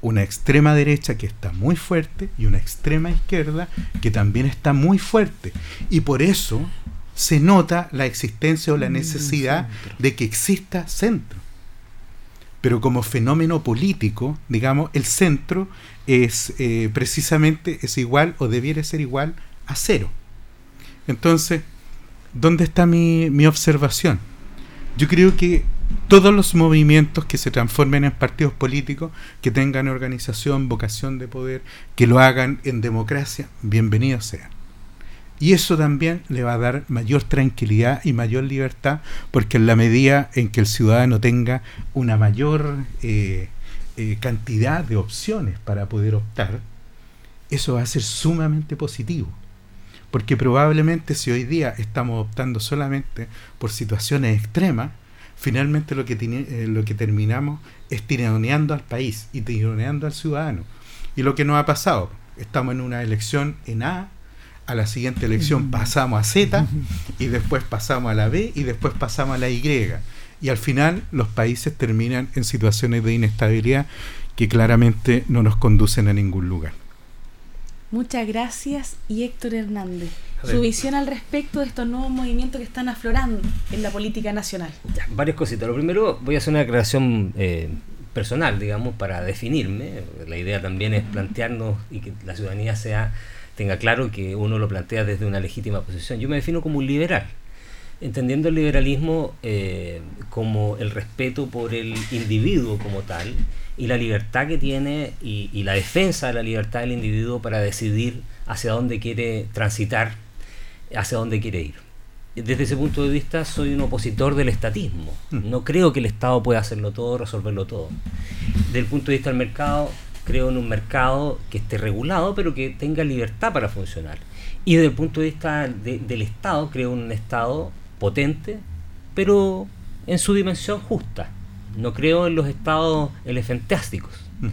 una extrema derecha que está muy fuerte y una extrema izquierda que también está muy fuerte. Y por eso se nota la existencia o la mm, necesidad de que exista centro pero como fenómeno político, digamos, el centro es eh, precisamente es igual o debiera ser igual a cero. Entonces, ¿dónde está mi, mi observación? Yo creo que todos los movimientos que se transformen en partidos políticos, que tengan organización, vocación de poder, que lo hagan en democracia, bienvenidos sean. Y eso también le va a dar mayor tranquilidad y mayor libertad, porque en la medida en que el ciudadano tenga una mayor eh, eh, cantidad de opciones para poder optar, eso va a ser sumamente positivo. Porque probablemente si hoy día estamos optando solamente por situaciones extremas, finalmente lo que, eh, lo que terminamos es tironeando al país y tironeando al ciudadano. Y lo que nos ha pasado, estamos en una elección en A, a la siguiente elección pasamos a Z y después pasamos a la B y después pasamos a la Y. Y al final los países terminan en situaciones de inestabilidad que claramente no nos conducen a ningún lugar. Muchas gracias y Héctor Hernández. Su visión al respecto de estos nuevos movimientos que están aflorando en la política nacional. varias cositas. Lo primero, voy a hacer una aclaración eh, personal, digamos, para definirme. La idea también es plantearnos y que la ciudadanía sea tenga claro que uno lo plantea desde una legítima posición. Yo me defino como un liberal, entendiendo el liberalismo eh, como el respeto por el individuo como tal y la libertad que tiene y, y, la defensa de la libertad del individuo para decidir hacia dónde quiere transitar, hacia dónde quiere ir. Desde ese punto de vista soy un opositor del estatismo. Mm. No creo que el Estado pueda hacerlo todo, resolverlo todo. Desde el punto de vista del mercado, creo en un mercado que esté regulado, pero que tenga libertad para funcionar. Y desde el punto de vista del Estado, creo un Estado potente, pero en su dimensión justa. No creo en los estados elefantásticos. Mm.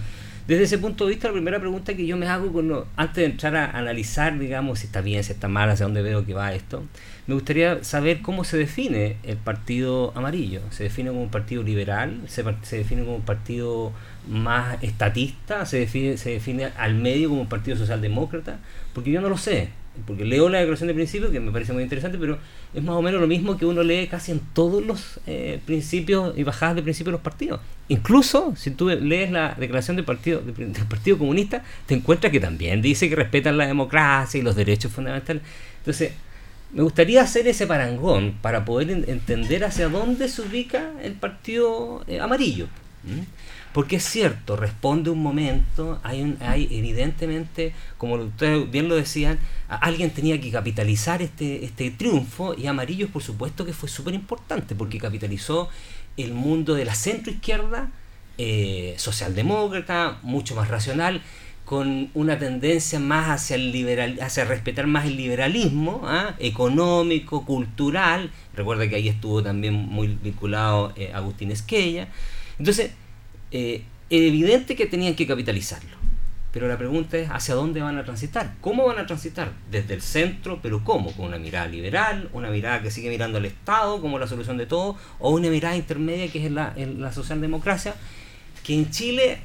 Desde ese punto de vista, la primera pregunta que yo me hago antes de entrar a analizar, digamos, si está bien, si está mal, hacia dónde veo que va esto, me gustaría saber cómo se define el partido amarillo. ¿Se define como un partido liberal? ¿Se, se define como un partido más estatista? ¿Se define, ¿Se define al medio como un partido socialdemócrata? Porque yo no lo sé. porque leo la declaración de principios, que me parece muy interesante, pero es más o menos lo mismo que uno lee casi en todos los eh, principios y bajadas de principios de los partidos. Incluso si tú lees la declaración del partido, del Partido Comunista, te encuentras que también dice que respetan la democracia y los derechos fundamentales. Entonces, me gustaría hacer ese parangón para poder entender hacia dónde se ubica el partido eh, amarillo. Porque es cierto, responde un momento, hay, hay evidentemente, como ustedes bien lo decían, alguien tenía que capitalizar este, este triunfo y Amarillo por supuesto que fue súper importante porque capitalizó el mundo de la centro izquierda, eh, socialdemócrata, mucho más racional, con una tendencia más hacia el liberal, hacia respetar más el liberalismo ¿ah? económico, cultural. Recuerda que ahí estuvo también muy vinculado eh, Agustín Esquella. Entonces, eh, evidente que tenían que capitalizarlo. Pero la pregunta es, ¿hacia dónde van a transitar? ¿Cómo van a transitar? Desde el centro, pero ¿cómo? ¿Con una mirada liberal? ¿Una mirada que sigue mirando al Estado como la solución de todo? ¿O una mirada intermedia que es la, la socialdemocracia? Que en Chile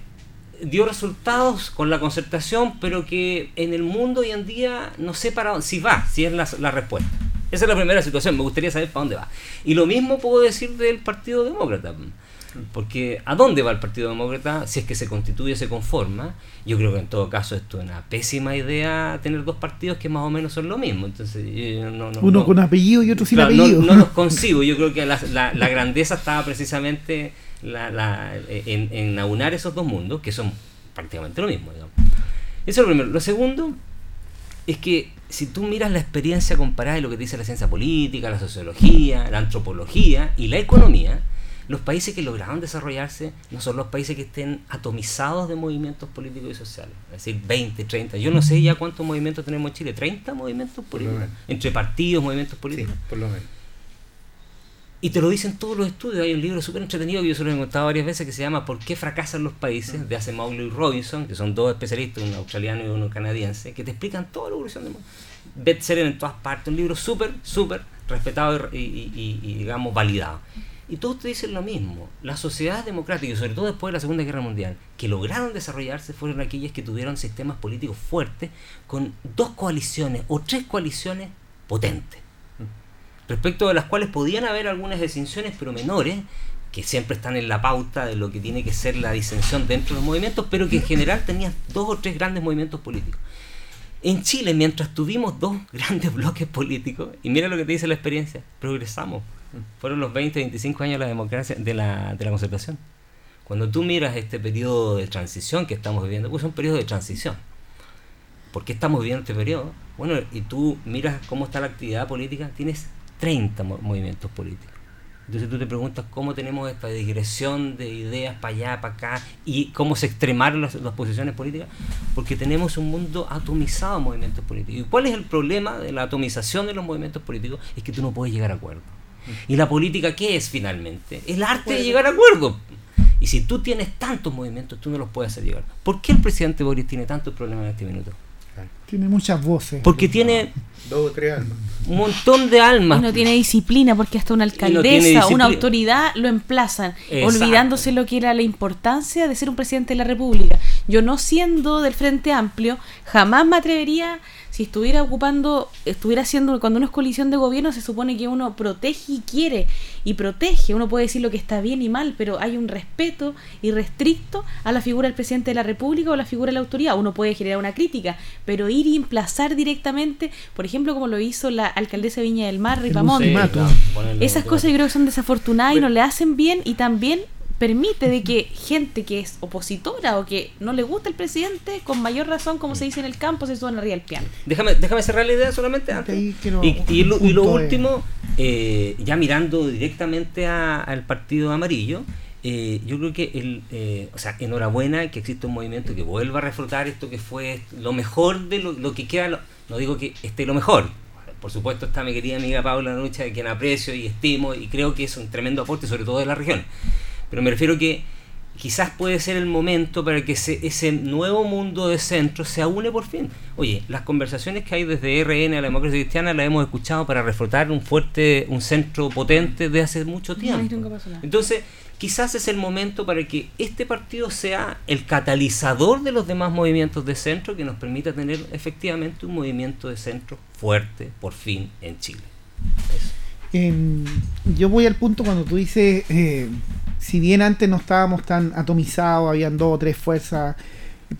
dio resultados con la concertación, pero que en el mundo hoy en día no sé para si va, si es la, la respuesta. Esa es la primera situación, me gustaría saber para dónde va. Y lo mismo puedo decir del Partido Demócrata. Porque ¿a dónde va el Partido Demócrata si es que se constituye, se conforma? Yo creo que en todo caso esto es una pésima idea tener dos partidos que más o menos son lo mismo. Entonces, Uno con apellido y otro sin apellido. No, los consigo. Yo creo que la, grandeza estaba precisamente en, en, aunar esos dos mundos, que son prácticamente lo mismo. Eso es lo primero. Lo segundo es que si tú miras la experiencia comparada de lo que dice la ciencia política, la sociología, la antropología y la economía, los países que lograron desarrollarse no son los países que estén atomizados de movimientos políticos y sociales, es decir, 20, 30. Yo no sé ya cuántos movimientos tenemos en Chile, 30 movimientos políticos, entre partidos, movimientos políticos. por lo menos. Y te lo dicen todos los estudios. Hay un libro súper entretenido que yo se lo he contado varias veces que se llama ¿Por qué fracasan los países? de Asimov y Robinson, que son dos especialistas, un australiano y uno canadiense, que te explican toda la evolución del mundo. Bestseller en todas partes, un libro súper, súper respetado y, y, digamos, validado. Y todos te dicen lo mismo. Las sociedades democráticas, sobre todo después de la Segunda Guerra Mundial, que lograron desarrollarse fueron aquellas que tuvieron sistemas políticos fuertes con dos coaliciones o tres coaliciones potentes, respecto de las cuales podían haber algunas distinciones, pero menores, que siempre están en la pauta de lo que tiene que ser la disensión dentro de los movimientos, pero que en general tenían dos o tres grandes movimientos políticos. En Chile, mientras tuvimos dos grandes bloques políticos, y mira lo que te dice la experiencia, progresamos fueron los 20, 25 años de la democracia, de la, de la concertación. Cuando tú miras este periodo de transición que estamos viviendo, pues es un periodo de transición. ¿Por qué estamos viviendo este periodo? Bueno, y tú miras cómo está la actividad política, tienes 30 movimientos políticos. Entonces tú te preguntas cómo tenemos esta digresión de ideas para allá, para acá, y cómo se extremaron las, las, posiciones políticas, porque tenemos un mundo atomizado de movimientos políticos. ¿Y cuál es el problema de la atomización de los movimientos políticos? Es que tú no puedes llegar a acuerdo. ¿Y la política qué es finalmente? El arte de llegar a acuerdos. Y si tú tienes tantos movimientos, tú no los puedes hacer llegar. ¿Por qué el presidente Boris tiene tantos problemas en este minuto? Tiene muchas voces. Porque tiene dos o tres almas. Un montón de almas. Y no tiene disciplina porque hasta una alcaldesa, una autoridad lo emplazan, olvidándose lo que era la importancia de ser un presidente de la República. Yo no siendo del Frente Amplio, jamás me atrevería si estuviera ocupando, estuviera haciendo, cuando uno es colisión de gobierno, se supone que uno protege y quiere, y protege, uno puede decir lo que está bien y mal, pero hay un respeto irrestricto a la figura del presidente de la República o a la figura de la autoridad. Uno puede generar una crítica, pero ir y emplazar directamente, por ejemplo, como lo hizo la alcaldesa Viña del Mar, Ripamón, esas cosas yo creo que son desafortunadas y no le hacen bien, y también permite de que gente que es opositora o que no le gusta el presidente, con mayor razón, como se dice en el campo, se suban arriba del piano. Déjame, déjame cerrar la idea solamente antes. Y, lo, último, eh, ya mirando directamente al partido amarillo, eh, yo creo que, el, eh, o sea, enhorabuena que existe un movimiento que vuelva a reflotar esto que fue lo mejor de lo, que queda, no digo que esté lo mejor, por supuesto está mi querida amiga Paula Nucha, quien aprecio y estimo y creo que es un tremendo aporte, sobre todo de la región. Pero me refiero que quizás puede ser el momento para que ese nuevo mundo de centro se aúne por fin. Oye, las conversaciones que hay desde RN a la democracia cristiana las hemos escuchado para reforzar un fuerte, un centro potente de hace mucho tiempo. Entonces, quizás es el momento para que este partido sea el catalizador de los demás movimientos de centro que nos permita tener efectivamente un movimiento de centro fuerte por fin en Chile. yo voy al punto cuando tú dices, eh, si bien antes no estábamos tan atomizados, habían dos o tres fuerzas,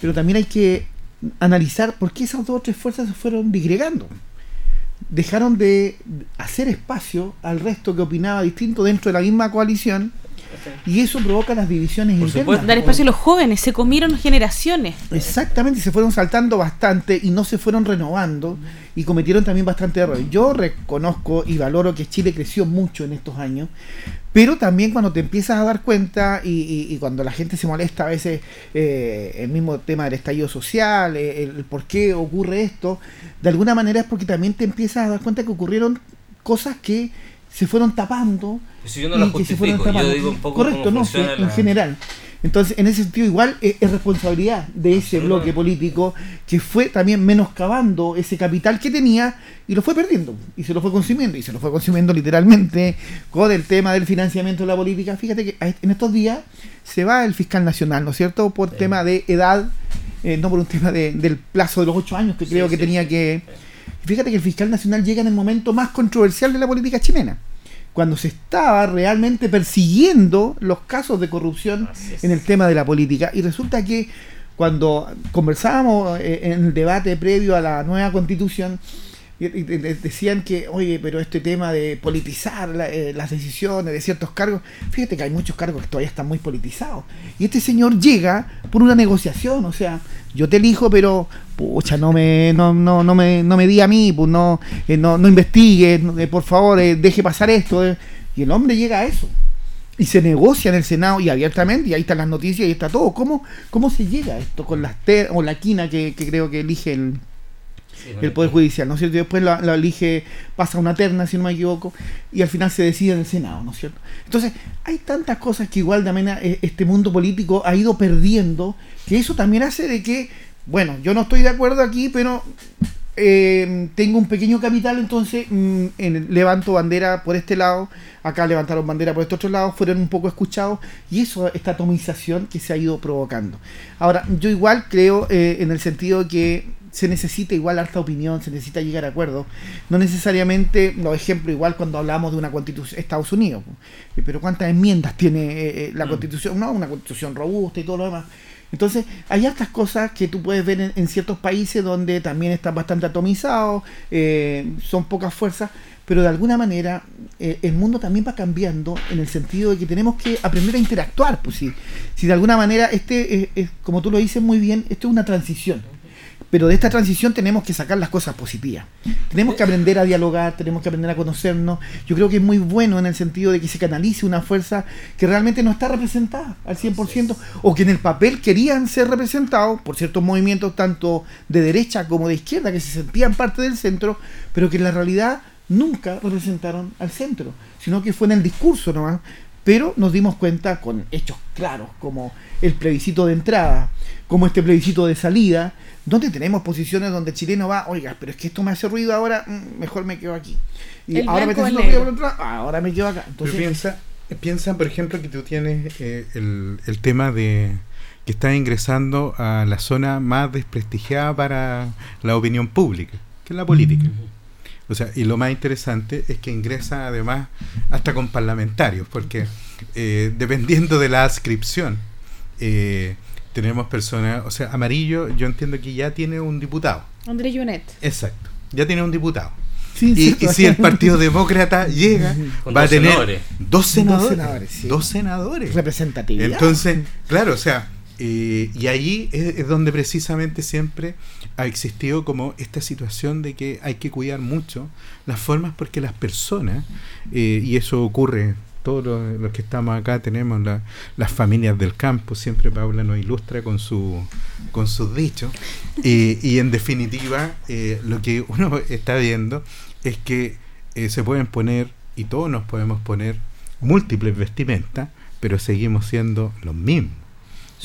pero también hay que analizar por qué esas dos o tres fuerzas se fueron disgregando. Dejaron de hacer espacio al resto que opinaba distinto dentro de la misma coalición y eso provoca las divisiones Por internas. Dar espacio a los jóvenes, se comieron generaciones. Exactamente, se fueron saltando bastante y no se fueron renovando y cometieron también bastante errores. Yo reconozco y valoro que Chile creció mucho en estos años, pero también cuando te empiezas a dar cuenta y, cuando la gente se molesta a veces eh, el mismo tema del estallido social, eh, el por qué ocurre esto, de alguna manera es porque también te empiezas a dar cuenta que ocurrieron cosas que se fueron tapando. y que se fueron tapando. Correcto, no, en general. Entonces, en ese sentido, igual es, responsabilidad de ese bloque político que fue también menoscabando ese capital que tenía y lo fue perdiendo y se lo fue consumiendo y se lo fue consumiendo literalmente con el tema del financiamiento de la política. Fíjate que en estos días se va el fiscal nacional, ¿no es cierto? Por tema de edad, eh, no por un tema del plazo de los ocho años que creo que tenía que Fíjate que el fiscal nacional llega en el momento más controversial de la política chilena, cuando se estaba realmente persiguiendo los casos de corrupción en el tema de la política. Y resulta que cuando conversábamos eh, en el debate previo a la nueva constitución, decían que, oye, pero este tema de politizar eh, las decisiones de ciertos cargos, fíjate que hay muchos cargos que todavía están muy politizados. Y este señor llega por una negociación, o sea, yo te elijo, pero pucha, no me, no, no, no me, no me di a mí, pues no, eh, no, no investigue, eh, por favor, deje pasar esto. Y el hombre llega a eso. Y se negocia en el Senado y abiertamente, y ahí están las noticias y está todo. ¿Cómo, cómo se llega a esto con las o la quina que, que creo que elige el, el Poder Judicial, ¿no es cierto? Y después la, elige, pasa una terna, si no me equivoco, y al final se decide en el Senado, ¿no es cierto? Entonces, hay tantas cosas que igual también eh, este mundo político ha ido perdiendo, que eso también hace de que, bueno, yo no estoy de acuerdo aquí, pero eh, tengo un pequeño capital, entonces mm, levanto bandera por este lado, acá levantaron bandera por este otro lado, fueron un poco escuchados y eso, esta atomización que se ha ido provocando. Ahora, yo igual creo eh, en el sentido que se necesita igual harta opinión, se necesita llegar a acuerdos. No necesariamente, los ejemplos, igual cuando hablamos de una constitución, Estados Unidos, eh, pero ¿cuántas enmiendas tiene eh, eh, la mm. constitución? No, una constitución robusta y todo lo demás. Entonces, hay hartas cosas que tú puedes ver en, ciertos países donde también están bastante atomizados, son pocas fuerzas, pero de alguna manera el mundo también va cambiando en el sentido de que tenemos que aprender a interactuar. Pues si, si de alguna manera, este, es, como tú lo dices muy bien, esto es una transición pero de esta transición tenemos que sacar las cosas positivas. Tenemos que aprender a dialogar, tenemos que aprender a conocernos. Yo creo que es muy bueno en el sentido de que se canalice una fuerza que realmente no está representada al 100% o que en el papel querían ser representados por ciertos movimientos tanto de derecha como de izquierda que se sentían parte del centro, pero que en la realidad nunca representaron al centro, sino que fue en el discurso nomás. Pero nos dimos cuenta con hechos claros como el plebiscito de entrada, como este plebiscito de salida, donde tenemos posiciones donde el chileno va, oiga, pero es que esto me hace ruido ahora, mm, mejor me quedo aquí. Y ahora me ruido ahora me quedo acá. Entonces, piensa, piensa, por ejemplo, que tú tienes eh, el, el tema de que está ingresando a la zona más desprestigiada para la opinión pública, que es la política. O sea, y lo más interesante es que ingresa además hasta con parlamentarios, porque eh, dependiendo de la adscripción, eh, tenemos personas, o sea, Amarillo, yo entiendo que ya tiene un diputado. André Junet. Exacto, ya tiene un diputado. y, si el Partido Demócrata llega, va a tener dos senadores. Dos senadores. Representatividad. Entonces, claro, o sea, eh, y ahí es, donde precisamente siempre ha existido como esta situación de que hay que cuidar mucho las formas porque las personas, eh, y eso ocurre todos los, que estamos acá tenemos las familias del campo, siempre Paula nos ilustra con, su, con sus dichos, y en definitiva eh, lo que uno está viendo es que eh, se pueden poner, y todos nos podemos poner, múltiples vestimentas, pero seguimos siendo los mismos.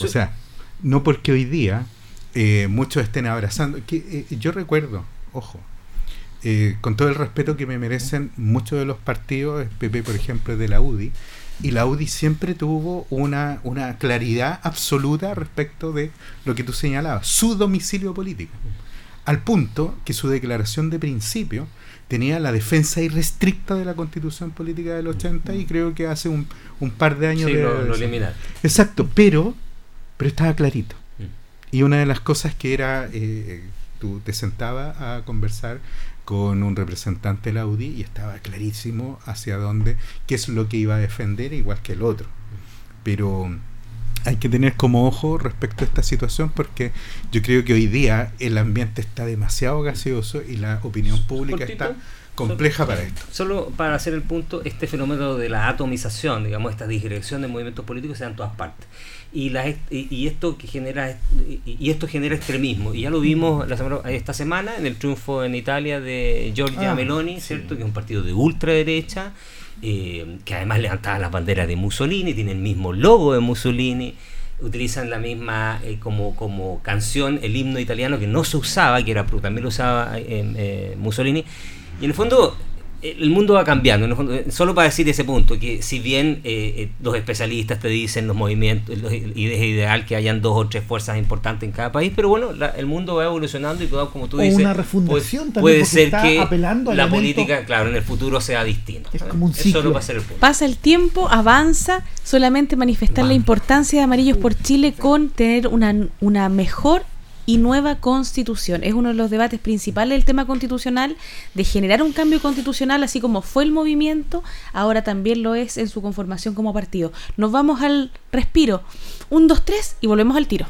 O sea, no porque hoy día eh, muchos estén abrazando. Que, eh, yo recuerdo, ojo, eh, con todo el respeto que me merecen muchos de los partidos, PP por ejemplo de la UDI, y la UDI siempre tuvo una, una claridad absoluta respecto de lo que tú señalabas, su domicilio político. Al punto que su declaración de principio tenía la defensa irrestricta de la constitución política del 80 y creo que hace un, un par de años... Sí, de, lo, lo eliminar. Exacto, pero, pero estaba clarito. Mm. Y una de las cosas que era, eh, tú te sentabas a conversar con un representante de la UDI y estaba clarísimo hacia dónde, qué es lo que iba a defender, igual que el otro. Pero hay que tener como ojo respecto a esta situación porque yo creo que hoy día el ambiente está demasiado gaseoso y la opinión pública está compleja para esto. Solo para hacer el punto, este fenómeno de la atomización, digamos, esta disgregación de movimientos políticos se da en todas partes. Y, la, y, y esto que genera y, esto genera extremismo. Y ya lo vimos la semana- esta semana en el triunfo en Italia de Giorgia Ah, Meloni, sí. ¿cierto? Que es un partido de ultraderecha, eh, que además levantaba las banderas de Mussolini, tiene el mismo logo de Mussolini utilizan la misma eh, como, como canción el himno italiano que no se usaba, que era también lo usaba eh, eh, Mussolini. Y en el fondo el mundo va cambiando. En el fondo, solo para decir ese punto, que si bien eh, eh, los especialistas te dicen los movimientos, los- y es ideal que hayan dos o tres fuerzas importantes en cada país, pero bueno, la- el mundo va evolucionando y todo, como tú O dices, una refundación puede, también, puede ser está que apelando a la política, claro, en el futuro sea distinta. Es como un Eso ciclo. solo para hacer el punto. Pasa el tiempo, avanza, solamente manifestar la importancia de Amarillos por Chile con tener una, una mejor y nueva constitución. Es uno de los debates principales del tema constitucional, de generar un cambio constitucional, así como fue el movimiento, ahora también lo es en su conformación como partido. Nos vamos al respiro. Un, dos, tres y volvemos al tiro.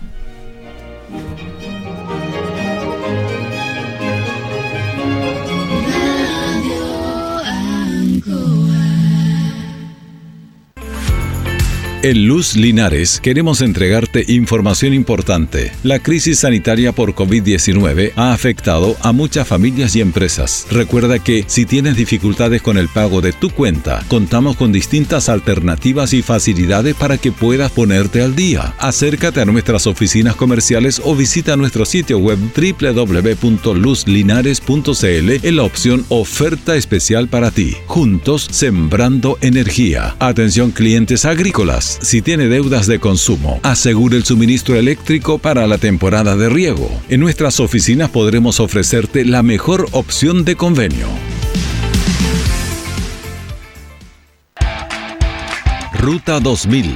En Luz Linares queremos entregarte información importante. La crisis sanitaria por COVID-19 ha afectado a muchas familias y empresas. Recuerda que si tienes dificultades con el pago de tu cuenta, contamos con distintas alternativas y facilidades para que puedas ponerte al día. Acércate a nuestras oficinas comerciales o visita nuestro sitio web www.luzlinares.cl en la opción Oferta especial para ti. Juntos sembrando energía. Atención clientes agrícolas. Si tiene deudas de consumo, asegure el suministro eléctrico para la temporada de riego. En nuestras oficinas podremos ofrecerte la mejor opción de convenio. Ruta 2000.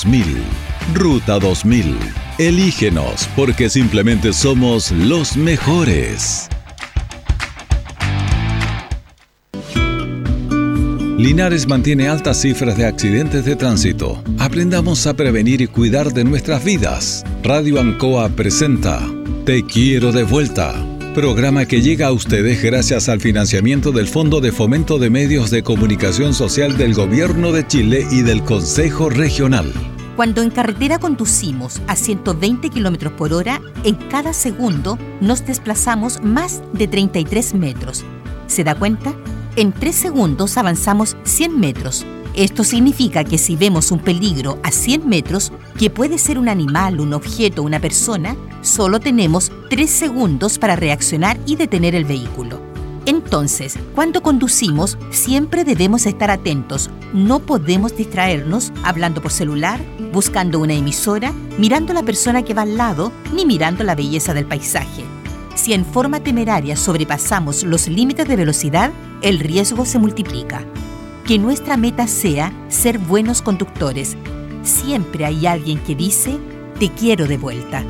Ruta 2000. Elígenos porque simplemente somos los mejores. Linares mantiene altas cifras de accidentes de tránsito. Aprendamos a prevenir y cuidar de nuestras vidas. Radio Ancoa presenta Te quiero de vuelta. Programa que llega a ustedes gracias al financiamiento del Fondo de Fomento de Medios de Comunicación Social del Gobierno de Chile y del Consejo Regional. Cuando en carretera conducimos a 120 km por hora, en cada segundo nos desplazamos más de 33 metros. ¿Se da cuenta? En 3 segundos avanzamos 100 metros. Esto significa que si vemos un peligro a 100 metros, que puede ser un animal, un objeto, una persona, solo tenemos 3 segundos para reaccionar y detener el vehículo. Entonces, cuando conducimos, siempre debemos estar atentos. No podemos distraernos hablando por celular, buscando una emisora, mirando a la persona que va al lado, ni mirando la belleza del paisaje. Si en forma temeraria sobrepasamos los límites de velocidad, el riesgo se multiplica. Que nuestra meta sea ser buenos conductores. Siempre hay alguien que dice, te quiero de vuelta.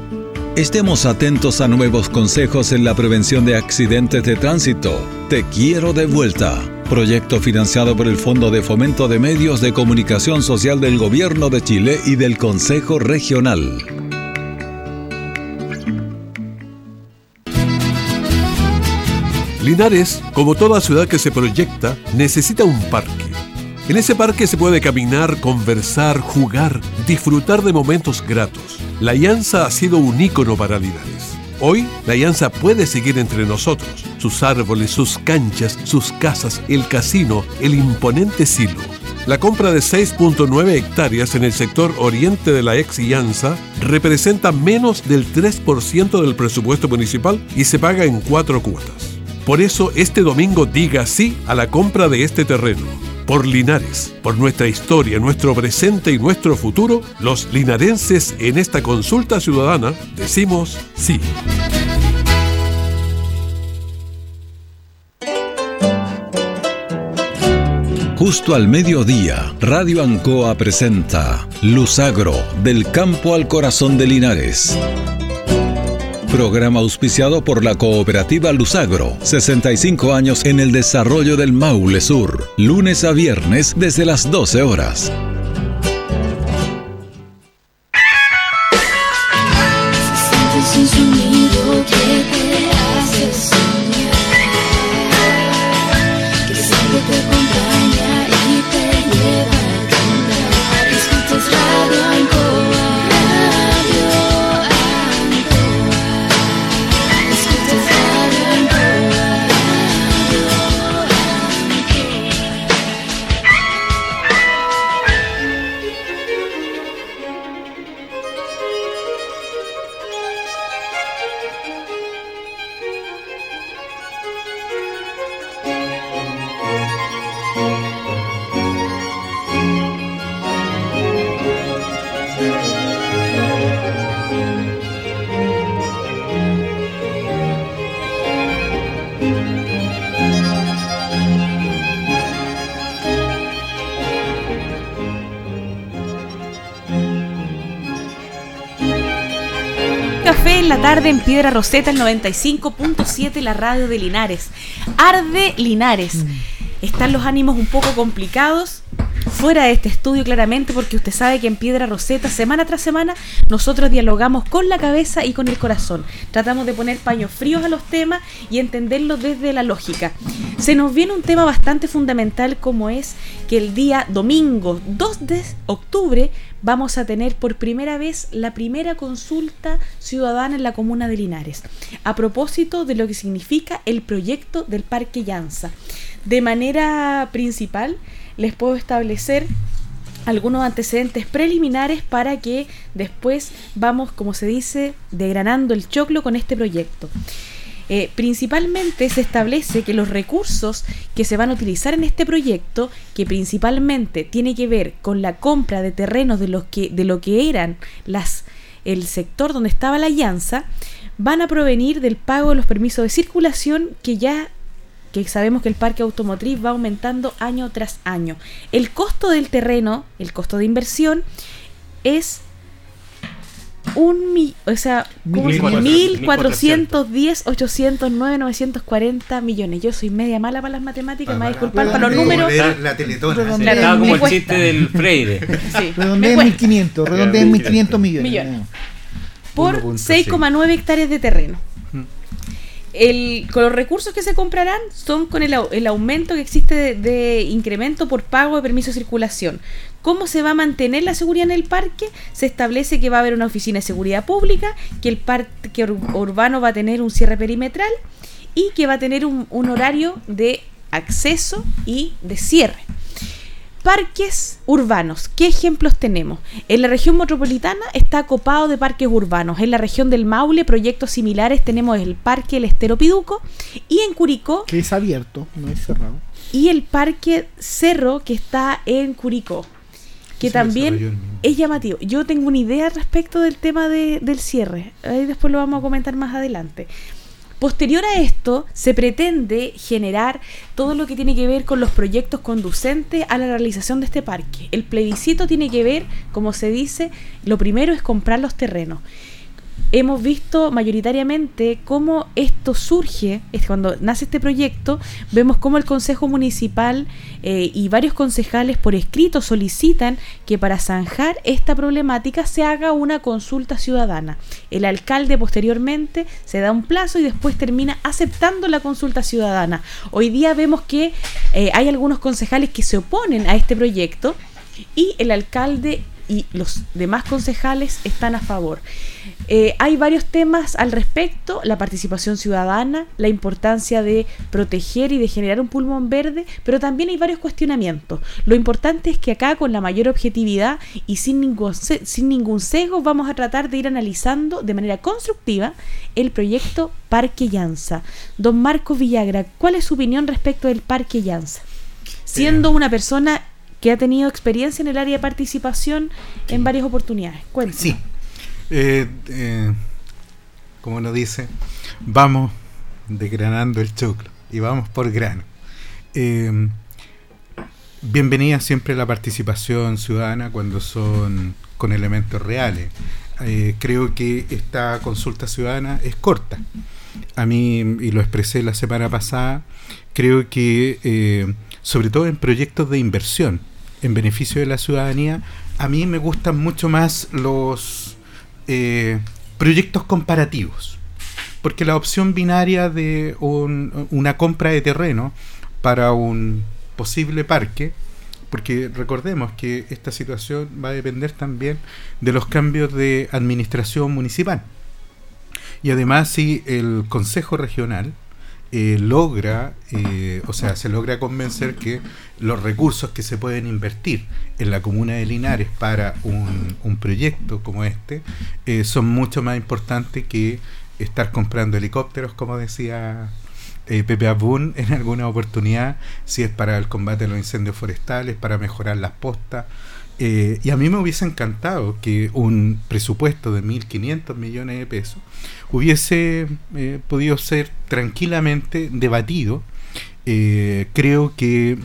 Estemos atentos a nuevos consejos en la prevención de accidentes de tránsito. Te quiero de vuelta proyecto financiado por el Fondo de Fomento de Medios de Comunicación Social del Gobierno de Chile y del Consejo Regional. Linares, como toda ciudad que se proyecta, necesita un parque. En ese parque se puede caminar, conversar, jugar, disfrutar de momentos gratos. La Alianza ha sido un ícono para Linares Hoy, la Llanza puede seguir entre nosotros. Sus árboles, sus canchas, sus casas, el casino, el imponente silo. La compra de 6.9 hectáreas en el sector oriente de la ex representa menos del 3% del presupuesto municipal y se paga en cuatro cuotas. Por eso, este domingo diga sí a la compra de este terreno. Por Linares, por nuestra historia, nuestro presente y nuestro futuro, los linarenses en esta consulta ciudadana decimos sí. Justo al mediodía, Radio Ancoa presenta Luzagro, del campo al corazón de Linares. Programa auspiciado por la cooperativa Luzagro. 65 años en el desarrollo del Maule Sur. Lunes a viernes desde las 12 horas. Tarde en Piedra Roseta, el 95.7, la radio de Linares. Arde Linares. Mm. Están los ánimos un poco complicados fuera de este estudio claramente porque usted sabe que en Piedra Roseta semana tras semana nosotros dialogamos con la cabeza y con el corazón. Tratamos de poner paños fríos a los temas y entenderlos desde la lógica. Se nos viene un tema bastante fundamental como es que el día domingo 2 de octubre vamos a tener por primera vez la primera consulta ciudadana en la comuna de Linares, a propósito de lo que significa el proyecto del Parque Llanza. De manera principal, les puedo establecer algunos antecedentes preliminares para que después vamos, como se dice, degranando el choclo con este proyecto. Eh, principalmente se establece que los recursos que se van a utilizar en este proyecto, que principalmente tiene que ver con la compra de terrenos de, los que, de lo que eran las, el sector donde estaba la alianza, van a provenir del pago de los permisos de circulación que ya que sabemos que el parque automotriz va aumentando año tras año. El costo del terreno, el costo de inversión, es un mi, o sea, 1410, 809, 940 millones. Yo soy media mala para las matemáticas, me disculpar para los números. La teletona. Estaba como el chiste del Freire. Sí, redondea en 1500, redondea en 1500 millones. millones. Por 6,9 hectáreas de terreno. El, con los recursos que se comprarán son con el, el aumento que existe de, de, incremento por pago de permiso de circulación, ¿Cómo se va a mantener la seguridad en el parque? Se establece que va a haber una oficina de seguridad pública, que el parque urbano va a tener un cierre perimetral y que va a tener un, horario de acceso y de cierre. Parques urbanos, ¿qué ejemplos tenemos? En la región metropolitana está copado de parques urbanos. En la región del Maule, proyectos similares tenemos el Parque El Estero Piduco y en Curicó. Que es abierto, no es cerrado. Y el Parque Cerro que está en Curicó que también es llamativo. Yo tengo una idea respecto del tema de, del cierre, ahí después lo vamos a comentar más adelante. Posterior a esto, se pretende generar todo lo que tiene que ver con los proyectos conducentes a la realización de este parque. El plebiscito tiene que ver, como se dice, lo primero es comprar los terrenos. Hemos visto mayoritariamente cómo esto surge, es cuando nace este proyecto, vemos cómo el Consejo Municipal eh, y varios concejales por escrito solicitan que para zanjar esta problemática se haga una consulta ciudadana. El alcalde posteriormente se da un plazo y después termina aceptando la consulta ciudadana. Hoy día vemos que eh, hay algunos concejales que se oponen a este proyecto y el alcalde y los demás concejales están a favor. Eh, hay varios temas al respecto, la participación ciudadana, la importancia de proteger y de generar un pulmón verde, pero también hay varios cuestionamientos. Lo importante es que acá con la mayor objetividad y sin ningún, sin ningún sesgo vamos a tratar de ir analizando de manera constructiva el proyecto Parque Llanza. Don Marco Villagra, ¿cuál es su opinión respecto del Parque Llanza? Siendo una persona que ha tenido experiencia en el área de participación en varias oportunidades. Cuéntame. Sí. Eh, eh, como lo dice, vamos desgranando el choclo y vamos por grano. Eh, bienvenida siempre la participación ciudadana cuando son con elementos reales. creo que esta consulta ciudadana es corta. A mí, y lo expresé la semana pasada, creo que sobre todo en proyectos de inversión, en beneficio de la ciudadanía, a mí me gustan mucho más los eh, proyectos comparativos. Porque la opción binaria de una compra de terreno para un posible parque, porque recordemos que esta situación va a depender también de los cambios de administración municipal. Y además si el Consejo Regional eh, logra, eh, o sea, se logra convencer que los recursos que se pueden invertir en la comuna de Linares para un, proyecto como este eh, son mucho más importantes que estar comprando helicópteros, como decía Pepe Abun en alguna oportunidad, si es para el combate de los incendios forestales, para mejorar las postas. Y a mí me hubiese encantado que un presupuesto de 1.500 millones de pesos hubiese eh, podido ser tranquilamente debatido. Eh, creo que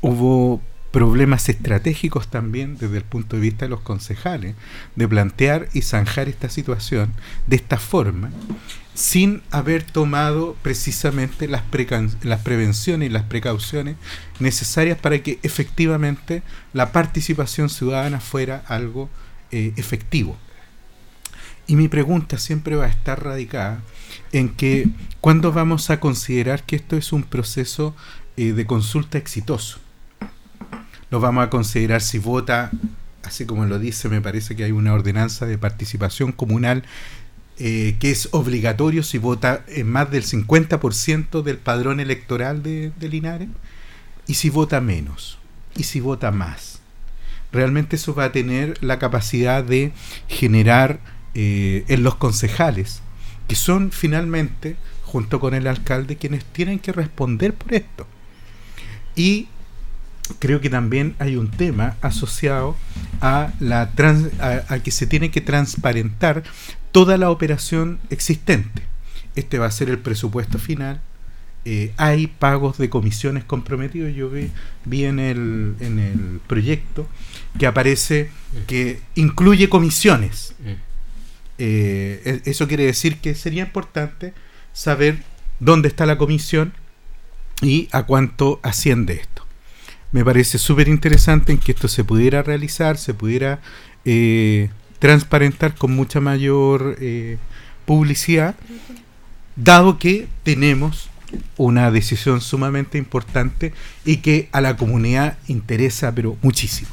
hubo problemas estratégicos también desde el punto de vista de los concejales de plantear y zanjar esta situación de esta forma sin haber tomado precisamente las, las prevenciones y las precauciones necesarias para que efectivamente la participación ciudadana fuera algo eh, efectivo. Y mi pregunta siempre va a estar radicada en que ¿cuándo vamos a considerar que esto es un proceso eh, de consulta exitoso? Lo vamos a considerar si vota, así como lo dice, me parece que hay una ordenanza de participación comunal eh, que es obligatorio si vota en más del 50% del padrón electoral de, de Linares, y si vota menos, y si vota más. Realmente eso va a tener la capacidad de generar eh, en los concejales, que son finalmente, junto con el alcalde, quienes tienen que responder por esto. Y creo que también hay un tema asociado a, la a, que se tiene que transparentar toda la operación existente. Este va a ser el presupuesto final. Eh, hay pagos de comisiones comprometidos. Yo vi, vi en, el, en el proyecto que aparece que incluye comisiones. Mm. Eh, e-, eso quiere decir que sería importante saber dónde está la comisión y a cuánto asciende esto. Me parece súper interesante en que esto se pudiera realizar, se pudiera eh, transparentar con mucha mayor eh, publicidad, dado que tenemos una decisión sumamente importante y que a la comunidad interesa, pero muchísimo.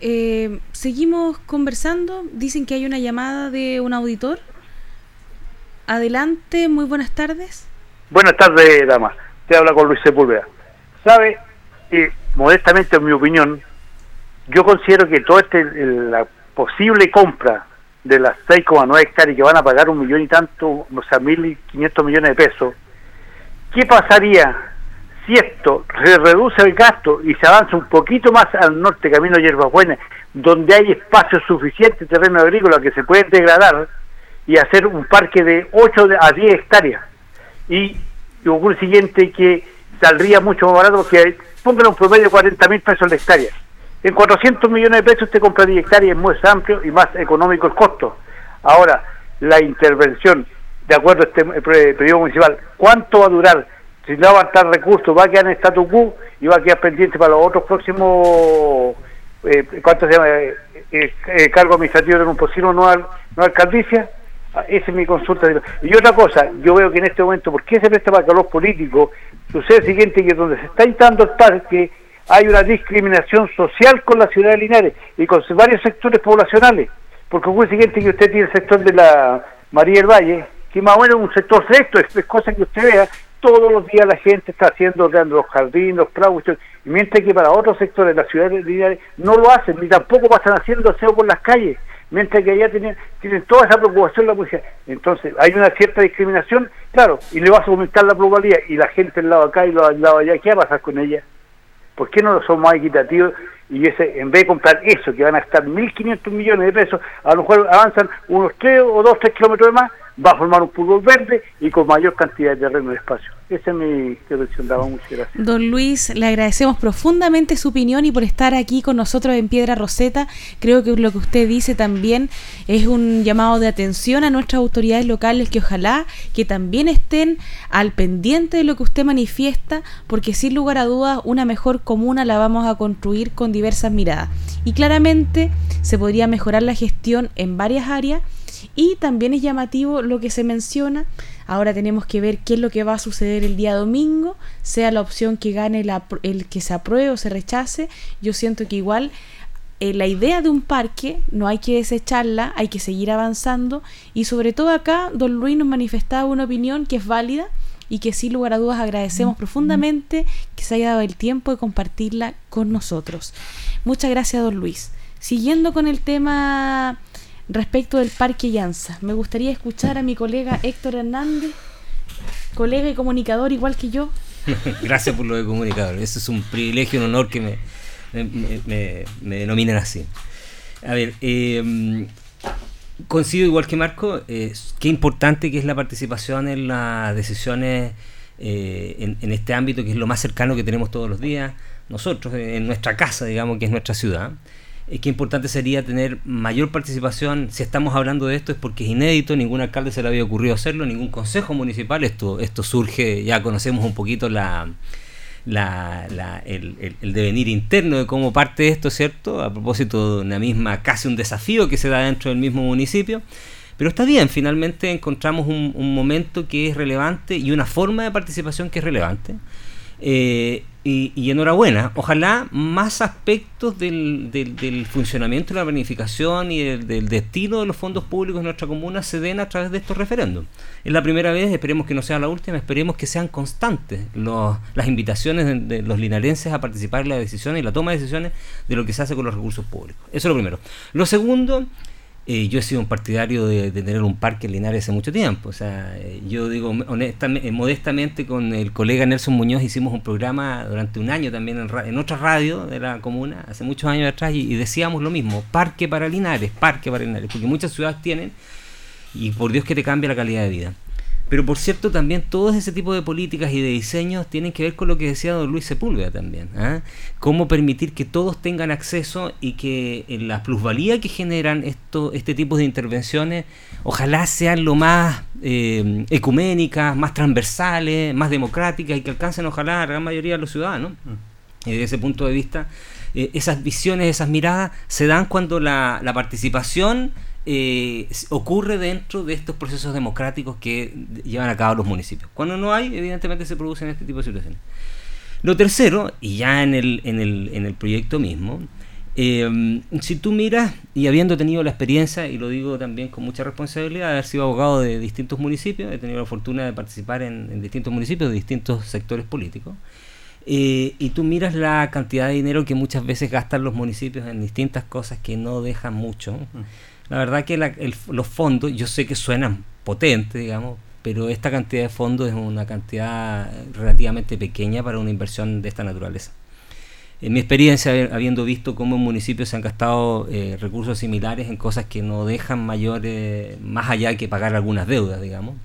Eh, seguimos conversando. Dicen que hay una llamada de un auditor. Adelante, muy buenas tardes. Buenas tardes, dama. Te habla con Luis Sepúlveda. Sabe, eh, modestamente, en mi opinión, yo considero que toda este, la posible compra de las 6,9 hectáreas que van a pagar un millón y tanto, o sea, 1.500 millones de pesos, ¿qué pasaría si esto se reduce el gasto y se avanza un poquito más al norte, camino Hierbabuena, donde hay espacio suficiente terreno agrícola que se puede degradar y hacer un parque de 8 a 10 hectáreas. Y, ocurre el siguiente que saldría mucho más barato porque pongan un promedio de 40 mil pesos la hectárea. En 400 millones de pesos usted compra 10 hectáreas, es más amplio y más económico el costo. Ahora, la intervención, de acuerdo a este eh, periodo municipal, ¿cuánto va a durar? Si no va a estar recursos, va a quedar en status quo y va a quedar pendiente para los otros próximos, eh, ¿cuánto se llama? Eh, eh cargo administrativo de un posible no, no alcaldicia. Ah, esa es mi consulta. Y otra cosa, yo veo que en este momento, ¿por qué se presta para que los políticos? Sucede el siguiente, que donde se está instando el parque, hay una discriminación social con la ciudad de Linares y con varios sectores poblacionales. Porque ocurre el siguiente, que usted tiene el sector de la María del Valle, que más o menos es un sector recto, es, cosa que usted vea, todos los días la gente está haciendo los jardines, los prados, y mientras que para otros sectores de la ciudad de Linares no lo hacen, ni tampoco pasan haciendo aseo por las calles mientras que allá tienen, tienen toda esa preocupación la policía. Entonces, hay una cierta discriminación, claro, y le vas a aumentar la probabilidad, y la gente del lado acá y del lado allá, ¿qué va a pasar con ella? ¿Por qué no somos más equitativos? Y ese, en vez de comprar eso, que van a estar 1.500 millones de pesos, a lo mejor avanzan unos 3 o 2, 3 kilómetros más, va a formar un fútbol verde y con mayor cantidad de terreno y espacio. Esa es mi intervención, Daba. Muchas gracias. Don Luis, le agradecemos profundamente su opinión y por estar aquí con nosotros en Piedra Roseta. Creo que lo que usted dice también es un llamado de atención a nuestras autoridades locales que ojalá que también estén al pendiente de lo que usted manifiesta, porque sin lugar a dudas una mejor comuna la vamos a construir con diversas miradas. Y claramente se podría mejorar la gestión en varias áreas y también es llamativo lo que se menciona. Ahora tenemos que ver qué es lo que va a suceder el día domingo, sea la opción que gane el que se apruebe o se rechace. Yo siento que igual eh, la idea de un parque no hay que desecharla, hay que seguir avanzando y sobre todo acá don Luis nos manifestaba una opinión que es válida y que sin lugar a dudas agradecemos profundamente que se haya dado el tiempo de compartirla con nosotros. Muchas gracias don Luis. Siguiendo con el tema respecto del Parque Llanza. Me gustaría escuchar a mi colega Héctor Hernández, colega y comunicador igual que yo. Gracias por lo de comunicador. Eso es un privilegio, un honor que me, me, me, denominen así. A ver, eh, coincido igual que Marco, eh, qué importante que es la participación en las decisiones eh, en, en, este ámbito que es lo más cercano que tenemos todos los días, nosotros, en nuestra casa, digamos, que es nuestra ciudad es que importante sería tener mayor participación. Si estamos hablando de esto es porque es inédito, ningún alcalde se le había ocurrido hacerlo, ningún consejo municipal. Esto, esto surge, ya conocemos un poquito la, la, el, el, devenir interno de cómo parte esto, ¿cierto? A propósito de una misma, casi un desafío que se da dentro del mismo municipio. Pero está bien, finalmente encontramos un, un momento que es relevante y una forma de participación que es relevante. Eh, y, enhorabuena. Ojalá más aspectos del, del, funcionamiento de la planificación y del, destino de los fondos públicos en nuestra comuna se den a través de estos referendos. Es la primera vez, esperemos que no sea la última, esperemos que sean constantes las invitaciones de, de, los linarenses a participar en la decisión y la toma de decisiones de lo que se hace con los recursos públicos. Eso es lo primero. Lo segundo eh, yo he sido un partidario de, tener un parque en Linares hace mucho tiempo. O sea, eh, yo digo honestamente, eh, modestamente con el colega Nelson Muñoz hicimos un programa durante un año también en, en otra radio de la comuna, hace muchos años atrás, y, decíamos lo mismo, parque para Linares, parque para Linares, porque muchas ciudades tienen, y por Dios que te cambia la calidad de vida. Pero por cierto, también todo ese tipo de políticas y de diseños tienen que ver con lo que decía don Luis Sepúlveda también. ¿ah? Cómo permitir que todos tengan acceso y que en la plusvalía que generan esto, este tipo de intervenciones, ojalá sean lo más eh, ecuménicas, más transversales, más democráticas y que alcancen ojalá a la gran mayoría de los ciudadanos. Y desde ese punto de vista, eh, esas visiones, esas miradas se dan cuando la, la participación eh, ocurre dentro de estos procesos democráticos que llevan a cabo los municipios. Cuando no hay, evidentemente se producen este tipo de situaciones. Lo tercero, y ya en el, en el, en el proyecto mismo, eh, si tú miras, y habiendo tenido la experiencia, y lo digo también con mucha responsabilidad, de haber sido abogado de distintos municipios, he tenido la fortuna de participar en, distintos municipios de distintos sectores políticos, eh, y tú miras la cantidad de dinero que muchas veces gastan los municipios en distintas cosas que no dejan mucho. Mm. La verdad que los fondos, yo sé que suenan potentes, digamos, pero esta cantidad de fondos es una cantidad relativamente pequeña para una inversión de esta naturaleza. En mi experiencia, habiendo visto cómo en municipios se han gastado eh, recursos similares en cosas que no dejan mayores, más allá que pagar algunas deudas, digamos.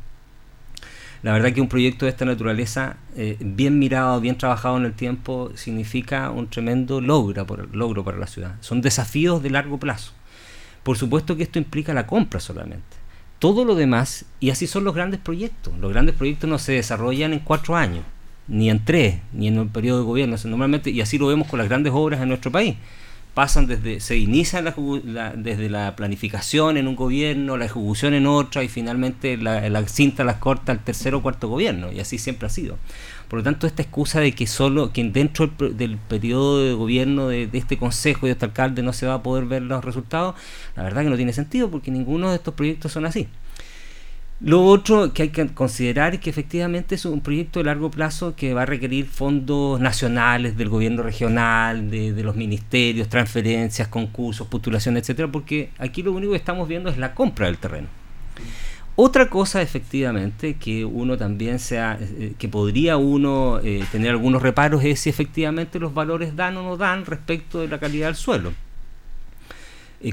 La verdad que un proyecto de esta naturaleza, eh, bien mirado, bien trabajado en el tiempo, significa un tremendo logro, para la ciudad. Son desafíos de largo plazo. Por supuesto que esto implica la compra solamente. Todo lo demás, y así son los grandes proyectos. Los grandes proyectos no se desarrollan en cuatro años, ni en tres, ni en un periodo de gobierno. normalmente, y así lo vemos con las grandes obras en nuestro país pasan desde, se inicia desde la planificación en un gobierno, la ejecución en otra y finalmente la, cinta las corta al tercer o cuarto gobierno y así siempre ha sido. Por lo tanto, esta excusa de que solo, que dentro del, periodo de gobierno de, de, este consejo y de este alcalde no se va a poder ver los resultados, la verdad que no tiene sentido porque ninguno de estos proyectos son así. Lo otro que hay que considerar es que efectivamente es un proyecto de largo plazo que va a requerir fondos nacionales del gobierno regional, de, los ministerios, transferencias, concursos, postulaciones, etcétera, porque aquí lo único que estamos viendo es la compra del terreno. Otra cosa efectivamente que uno también sea, eh, que podría uno eh, tener algunos reparos es si efectivamente los valores dan o no dan respecto de la calidad del suelo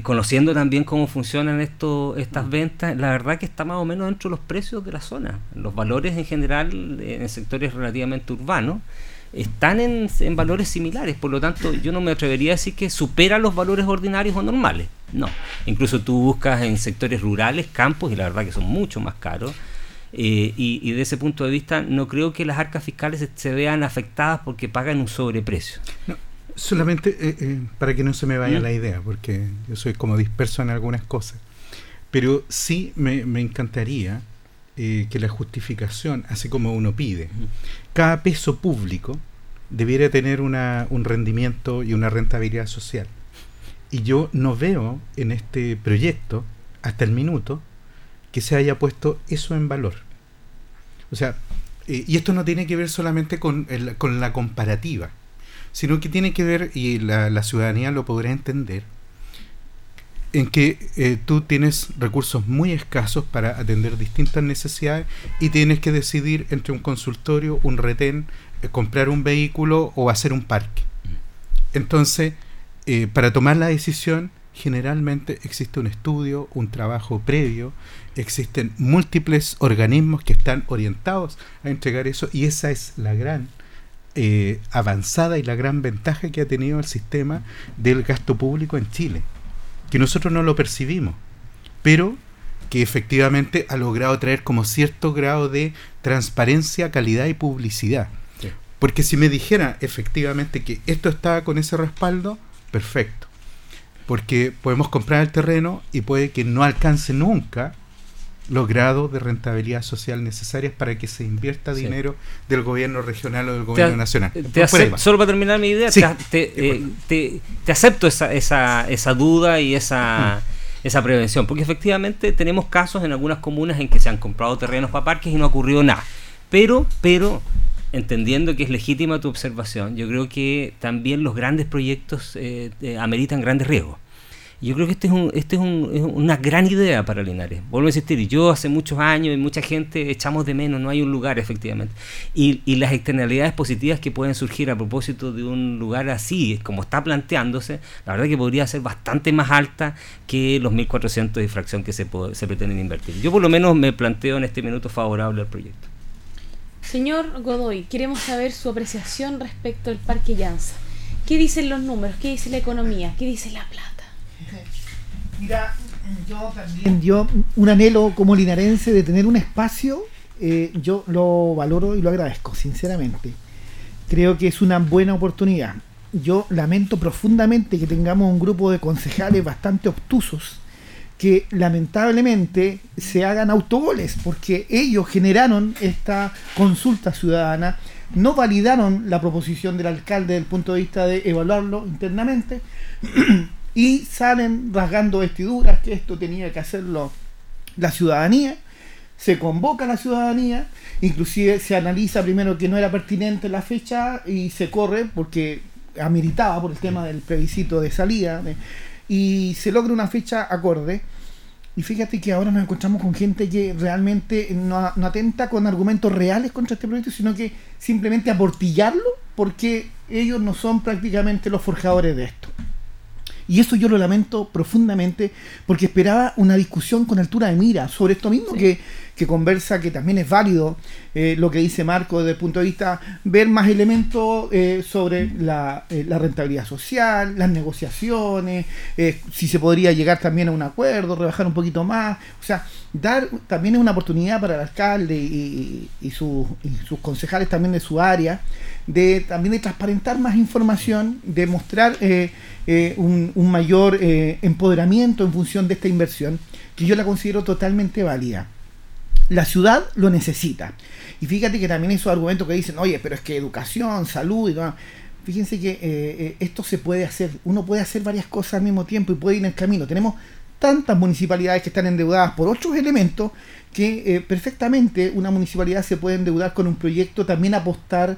conociendo también cómo funcionan esto, estas ventas, la verdad que está más o menos dentro de los precios de la zona. Los valores en general en sectores relativamente urbanos están en, en, valores similares, por lo tanto yo no me atrevería a decir que supera los valores ordinarios o normales. No, incluso tú buscas en sectores rurales, campos, y la verdad que son mucho más caros. Eh, y, y, de ese punto de vista no creo que las arcas fiscales se, vean afectadas porque pagan un sobreprecio. No, Solamente eh, eh, para que no se me vaya ¿Mm? la idea, porque yo soy como disperso en algunas cosas. Pero sí me, encantaría eh, que la justificación, así como uno pide, cada peso público debiera tener una, un rendimiento y una rentabilidad social. Y yo no veo en este proyecto, hasta el minuto, que se haya puesto eso en valor. O sea, y esto no tiene que ver solamente con, con la comparativa sino que tiene que ver, y la, ciudadanía lo podrá entender, en que eh, tú tienes recursos muy escasos para atender distintas necesidades y tienes que decidir entre un consultorio, un retén, eh, comprar un vehículo o hacer un parque. Entonces, eh, para tomar la decisión, generalmente existe un estudio, un trabajo previo, existen múltiples organismos que están orientados a entregar eso y esa es la gran eh, avanzada y la gran ventaja que ha tenido el sistema del gasto público en Chile, que nosotros no lo percibimos, pero que efectivamente ha logrado traer como cierto grado de transparencia, calidad y publicidad. Porque si me dijera efectivamente que esto estaba con ese respaldo, perfecto. Porque podemos comprar el terreno y puede que no alcance nunca los grados de rentabilidad social necesarias para que se invierta dinero del gobierno regional o del gobierno nacional. solo para terminar mi idea, eh, te, te, acepto esa, esa, esa duda y esa, mm. esa prevención, porque efectivamente tenemos casos en algunas comunas en que se han comprado terrenos para parques y no ha ocurrido nada. Pero, pero entendiendo que es legítima tu observación, yo creo que también los grandes proyectos eh, eh, ameritan grandes riesgos. Yo creo que este es, un, este es, una gran idea para Linares. Vuelvo a insistir, yo hace muchos años y mucha gente echamos de menos, no hay un lugar efectivamente. Y, y las externalidades positivas que pueden surgir a propósito de un lugar así, como está planteándose, la verdad que podría ser bastante más alta que los 1.400 de fracción que se, se pretenden invertir. Yo por lo menos me planteo en este minuto favorable al proyecto. Señor Godoy, queremos saber su apreciación respecto al Parque Llanza. ¿Qué dicen los números? ¿Qué dice la economía? ¿Qué dice la plata? Mira, yo también, yo un anhelo como linarense de tener un espacio, eh, yo lo valoro y lo agradezco, sinceramente. Creo que es una buena oportunidad. Yo lamento profundamente que tengamos un grupo de concejales bastante obtusos que lamentablemente se hagan autogoles, porque ellos generaron esta consulta ciudadana, no validaron la proposición del alcalde desde el punto de vista de evaluarlo internamente, y salen rasgando vestiduras que esto tenía que hacerlo la ciudadanía, se convoca a la ciudadanía, inclusive se analiza primero que no era pertinente la fecha y se corre porque ameritaba por el tema del plebiscito de salida y se logra una fecha acorde. Y fíjate que ahora nos encontramos con gente que realmente no, no, atenta con argumentos reales contra este proyecto, sino que simplemente aportillarlo porque ellos no son prácticamente los forjadores de esto. Y eso yo lo lamento profundamente porque esperaba una discusión con altura de mira sobre esto mismo que, que, conversa, que también es válido eh, lo que dice Marco desde el punto de vista, ver más elementos eh, sobre la, eh, rentabilidad social, las negociaciones, si se podría llegar también a un acuerdo, rebajar un poquito más, o sea, dar también es una oportunidad para el alcalde y, y, sus concejales también de su área, de también de transparentar más información, de mostrar un, mayor empoderamiento en función de esta inversión, que yo la considero totalmente válida. La ciudad lo necesita. Y fíjate que también esos argumentos que dicen, oye, pero es que educación, salud y todo. Fíjense que eh, eh, esto se puede hacer. Uno puede hacer varias cosas al mismo tiempo y puede ir en el camino. Tenemos tantas municipalidades que están endeudadas por otros elementos que eh, perfectamente una municipalidad se puede endeudar con un proyecto, también apostar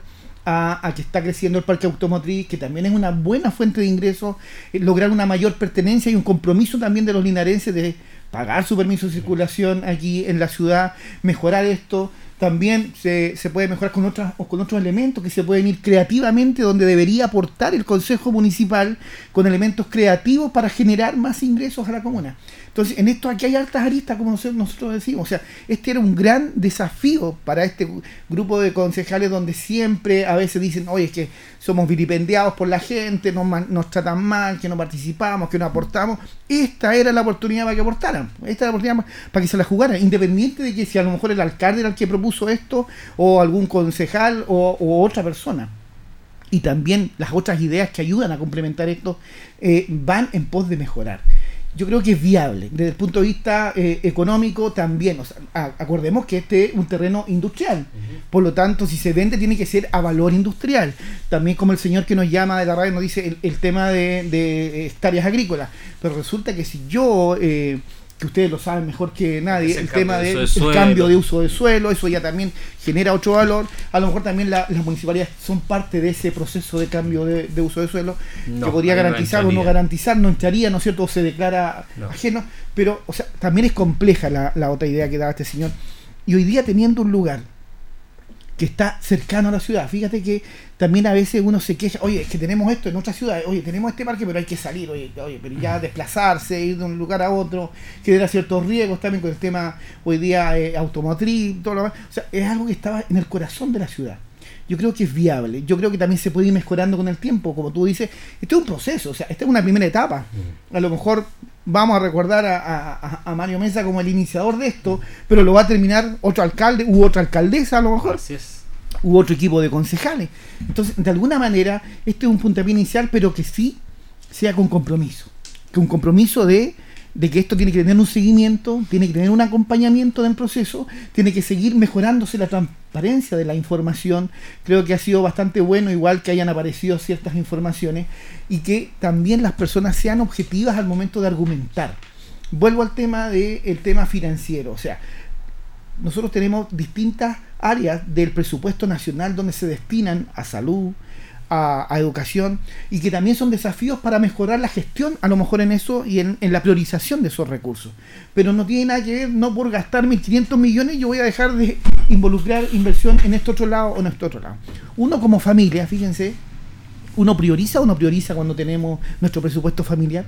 a, que está creciendo el parque automotriz, que también es una buena fuente de ingresos, lograr una mayor pertenencia y un compromiso también de los linarenses de pagar su permiso de circulación aquí en la ciudad, mejorar esto, también se, se, puede mejorar con, otras, con otros elementos que se pueden ir creativamente donde debería aportar el Consejo Municipal con elementos creativos para generar más ingresos a la comuna. Entonces, en esto aquí hay altas aristas, como nosotros decimos. O sea, este era un gran desafío para este grupo de concejales donde siempre a veces dicen, oye, es que somos vilipendiados por la gente, nos, tratan mal, que no participamos, que no aportamos. Esta era la oportunidad para que aportaran. Esta era la oportunidad para que se la jugaran, independiente de que si a lo mejor el alcalde era el que propuso esto, o algún concejal, o, otra persona y también las otras ideas que ayudan a complementar esto eh, van en pos de mejorar yo creo que es viable. Desde el punto de vista eh, económico también. O sea, acordemos que este es un terreno industrial. Por lo tanto, si se vende tiene que ser a valor industrial. También como el señor que nos llama de la radio nos dice el, tema de, de, hectáreas agrícolas. Pero resulta que si yo... Eh, que ustedes lo saben mejor que nadie, el, tema del de cambio de uso de suelo, eso ya también genera otro valor. A lo mejor también las municipalidades son parte de ese proceso de cambio de, uso de suelo, que podría garantizar o no garantizar, no entraría, ¿no es cierto? O se declara ajeno, pero o sea, también es compleja la, la otra idea que daba este señor. Y hoy día teniendo un lugar que está cercano a la ciudad. Fíjate que también a veces uno se queja, oye, es que tenemos esto en otra ciudad, oye, tenemos este parque, pero hay que salir, oye, oye pero ya desplazarse, ir de un lugar a otro, genera ciertos riesgos también con el tema hoy día eh, automotriz, todo lo demás. O sea, es algo que estaba en el corazón de la ciudad. Yo creo que es viable, yo creo que también se puede ir mejorando con el tiempo, como tú dices, este es un proceso, o sea, esta es una primera etapa. A lo mejor vamos a recordar a, Mario Mesa como el iniciador de esto, pero lo va a terminar otro alcalde u otra alcaldesa a lo mejor. Así es. U otro equipo de concejales. Entonces, de alguna manera, este es un puntapié inicial, pero que sí sea con compromiso. Que un compromiso de de que esto tiene que tener un seguimiento, tiene que tener un acompañamiento del proceso, tiene que seguir mejorándose la transparencia de la información. Creo que ha sido bastante bueno, igual que hayan aparecido ciertas informaciones, y que también las personas sean objetivas al momento de argumentar. Vuelvo al tema del tema financiero, o sea, nosotros tenemos distintas áreas del presupuesto nacional donde se destinan a salud, a, educación y que también son desafíos para mejorar la gestión, a lo mejor en eso y en, la priorización de esos recursos. Pero no tiene nada que ver, no por gastar 1.500 millones yo voy a dejar de involucrar inversión en este otro lado o en este otro lado. Uno como familia, fíjense, uno prioriza o no prioriza cuando tenemos nuestro presupuesto familiar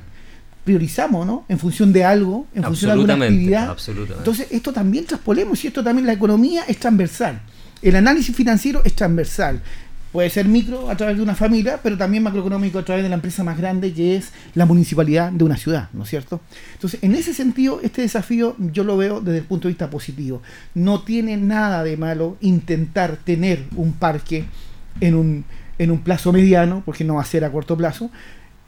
priorizamos, ¿no? En función de algo, en función de alguna actividad. Entonces, esto también traspolemos y esto también la economía es transversal. El análisis financiero es transversal. Puede ser micro a través de una familia, pero también macroeconómico a través de la empresa más grande que es la municipalidad de una ciudad, ¿no es cierto? Entonces, en ese sentido, este desafío yo lo veo desde el punto de vista positivo. No tiene nada de malo intentar tener un parque en un, en un plazo mediano, porque no va a ser a corto plazo,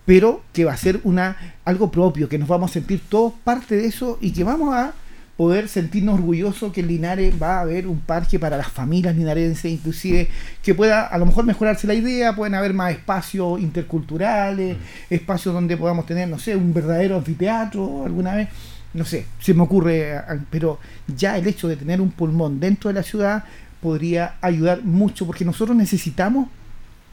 pero que va a ser una algo propio, que nos vamos a sentir todos parte de eso y que vamos a poder sentirnos orgullosos que en Linares va a haber un parque para las familias linarenses, inclusive que pueda a lo mejor mejorarse la idea, pueden haber más espacios interculturales, mm. espacios donde podamos tener, no sé, un verdadero anfiteatro alguna vez, no sé, se me ocurre, pero ya el hecho de tener un pulmón dentro de la ciudad podría ayudar mucho, porque nosotros necesitamos,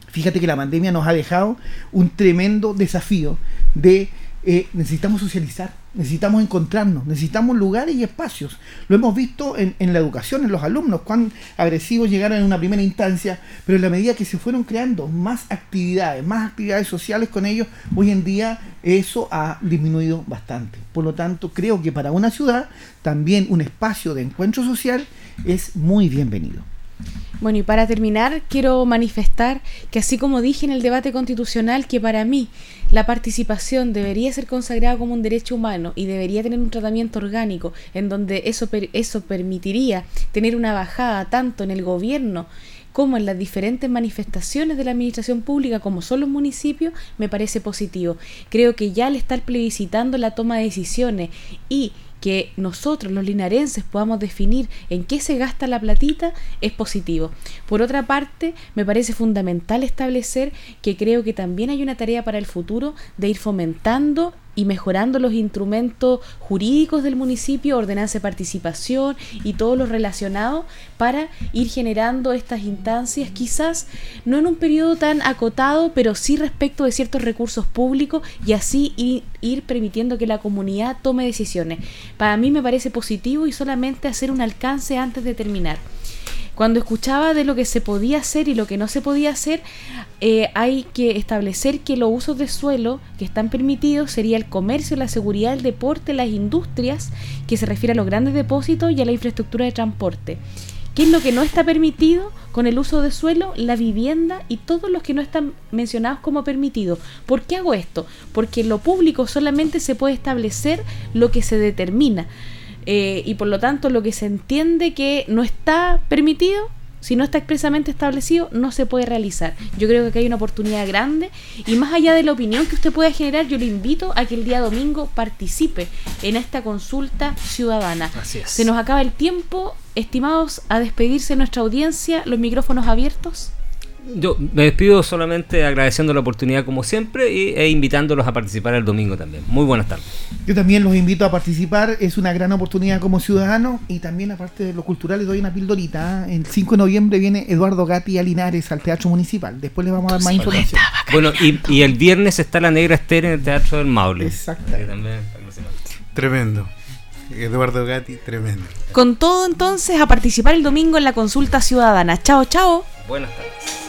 fíjate que la pandemia nos ha dejado un tremendo desafío de eh, necesitamos socializar, necesitamos encontrarnos, necesitamos lugares y espacios. Lo hemos visto en, en, la educación, en los alumnos, cuán agresivos llegaron en una primera instancia, pero en la medida que se fueron creando más actividades, más actividades sociales con ellos, hoy en día eso ha disminuido bastante. Por lo tanto, creo que para una ciudad también un espacio de encuentro social es muy bienvenido. Bueno, y para terminar, quiero manifestar que así como dije en el debate constitucional que para mí la participación debería ser consagrada como un derecho humano y debería tener un tratamiento orgánico en donde eso, eso permitiría tener una bajada tanto en el gobierno como en las diferentes manifestaciones de la administración pública, como son los municipios, me parece positivo. Creo que ya al estar plebiscitando la toma de decisiones y que nosotros los linarenses podamos definir en qué se gasta la platita es positivo. Por otra parte, me parece fundamental establecer que creo que también hay una tarea para el futuro de ir fomentando y mejorando los instrumentos jurídicos del municipio, ordenanza de participación y todo lo relacionado para ir generando estas instancias, quizás no en un periodo tan acotado, pero sí respecto de ciertos recursos públicos y así ir, ir permitiendo que la comunidad tome decisiones. Para mí me parece positivo y solamente hacer un alcance antes de terminar. Cuando escuchaba de lo que se podía hacer y lo que no se podía hacer, eh, hay que establecer que los usos de suelo que están permitidos sería el comercio, la seguridad, el deporte, las industrias, que se refiere a los grandes depósitos y a la infraestructura de transporte. ¿Qué es lo que no está permitido con el uso de suelo? La vivienda y todos los que no están mencionados como permitidos. ¿Por qué hago esto? Porque en lo público solamente se puede establecer lo que se determina. Eh, y por lo tanto lo que se entiende que no está permitido, si no está expresamente establecido, no se puede realizar. Yo creo que aquí hay una oportunidad grande y más allá de la opinión que usted pueda generar, yo le invito a que el día domingo participe en esta consulta ciudadana. Se nos acaba el tiempo, estimados, a despedirse nuestra audiencia, los micrófonos abiertos. Yo me despido solamente agradeciendo la oportunidad como siempre y, e invitándolos a participar el domingo también. Muy buenas tardes. Yo también los invito a participar, es una gran oportunidad como ciudadano y también aparte de lo cultural les doy una pildorita. ¿eh? El 5 de noviembre viene Eduardo Gatti a Linares al Teatro Municipal. Después les vamos a dar más información. Bueno, y, y, el viernes está la Negra Esther en el Teatro del Maule. Exacto. Tremendo. Eduardo Gatti, tremendo. Con todo entonces a participar el domingo en la consulta ciudadana. Chao, chao. Buenas tardes.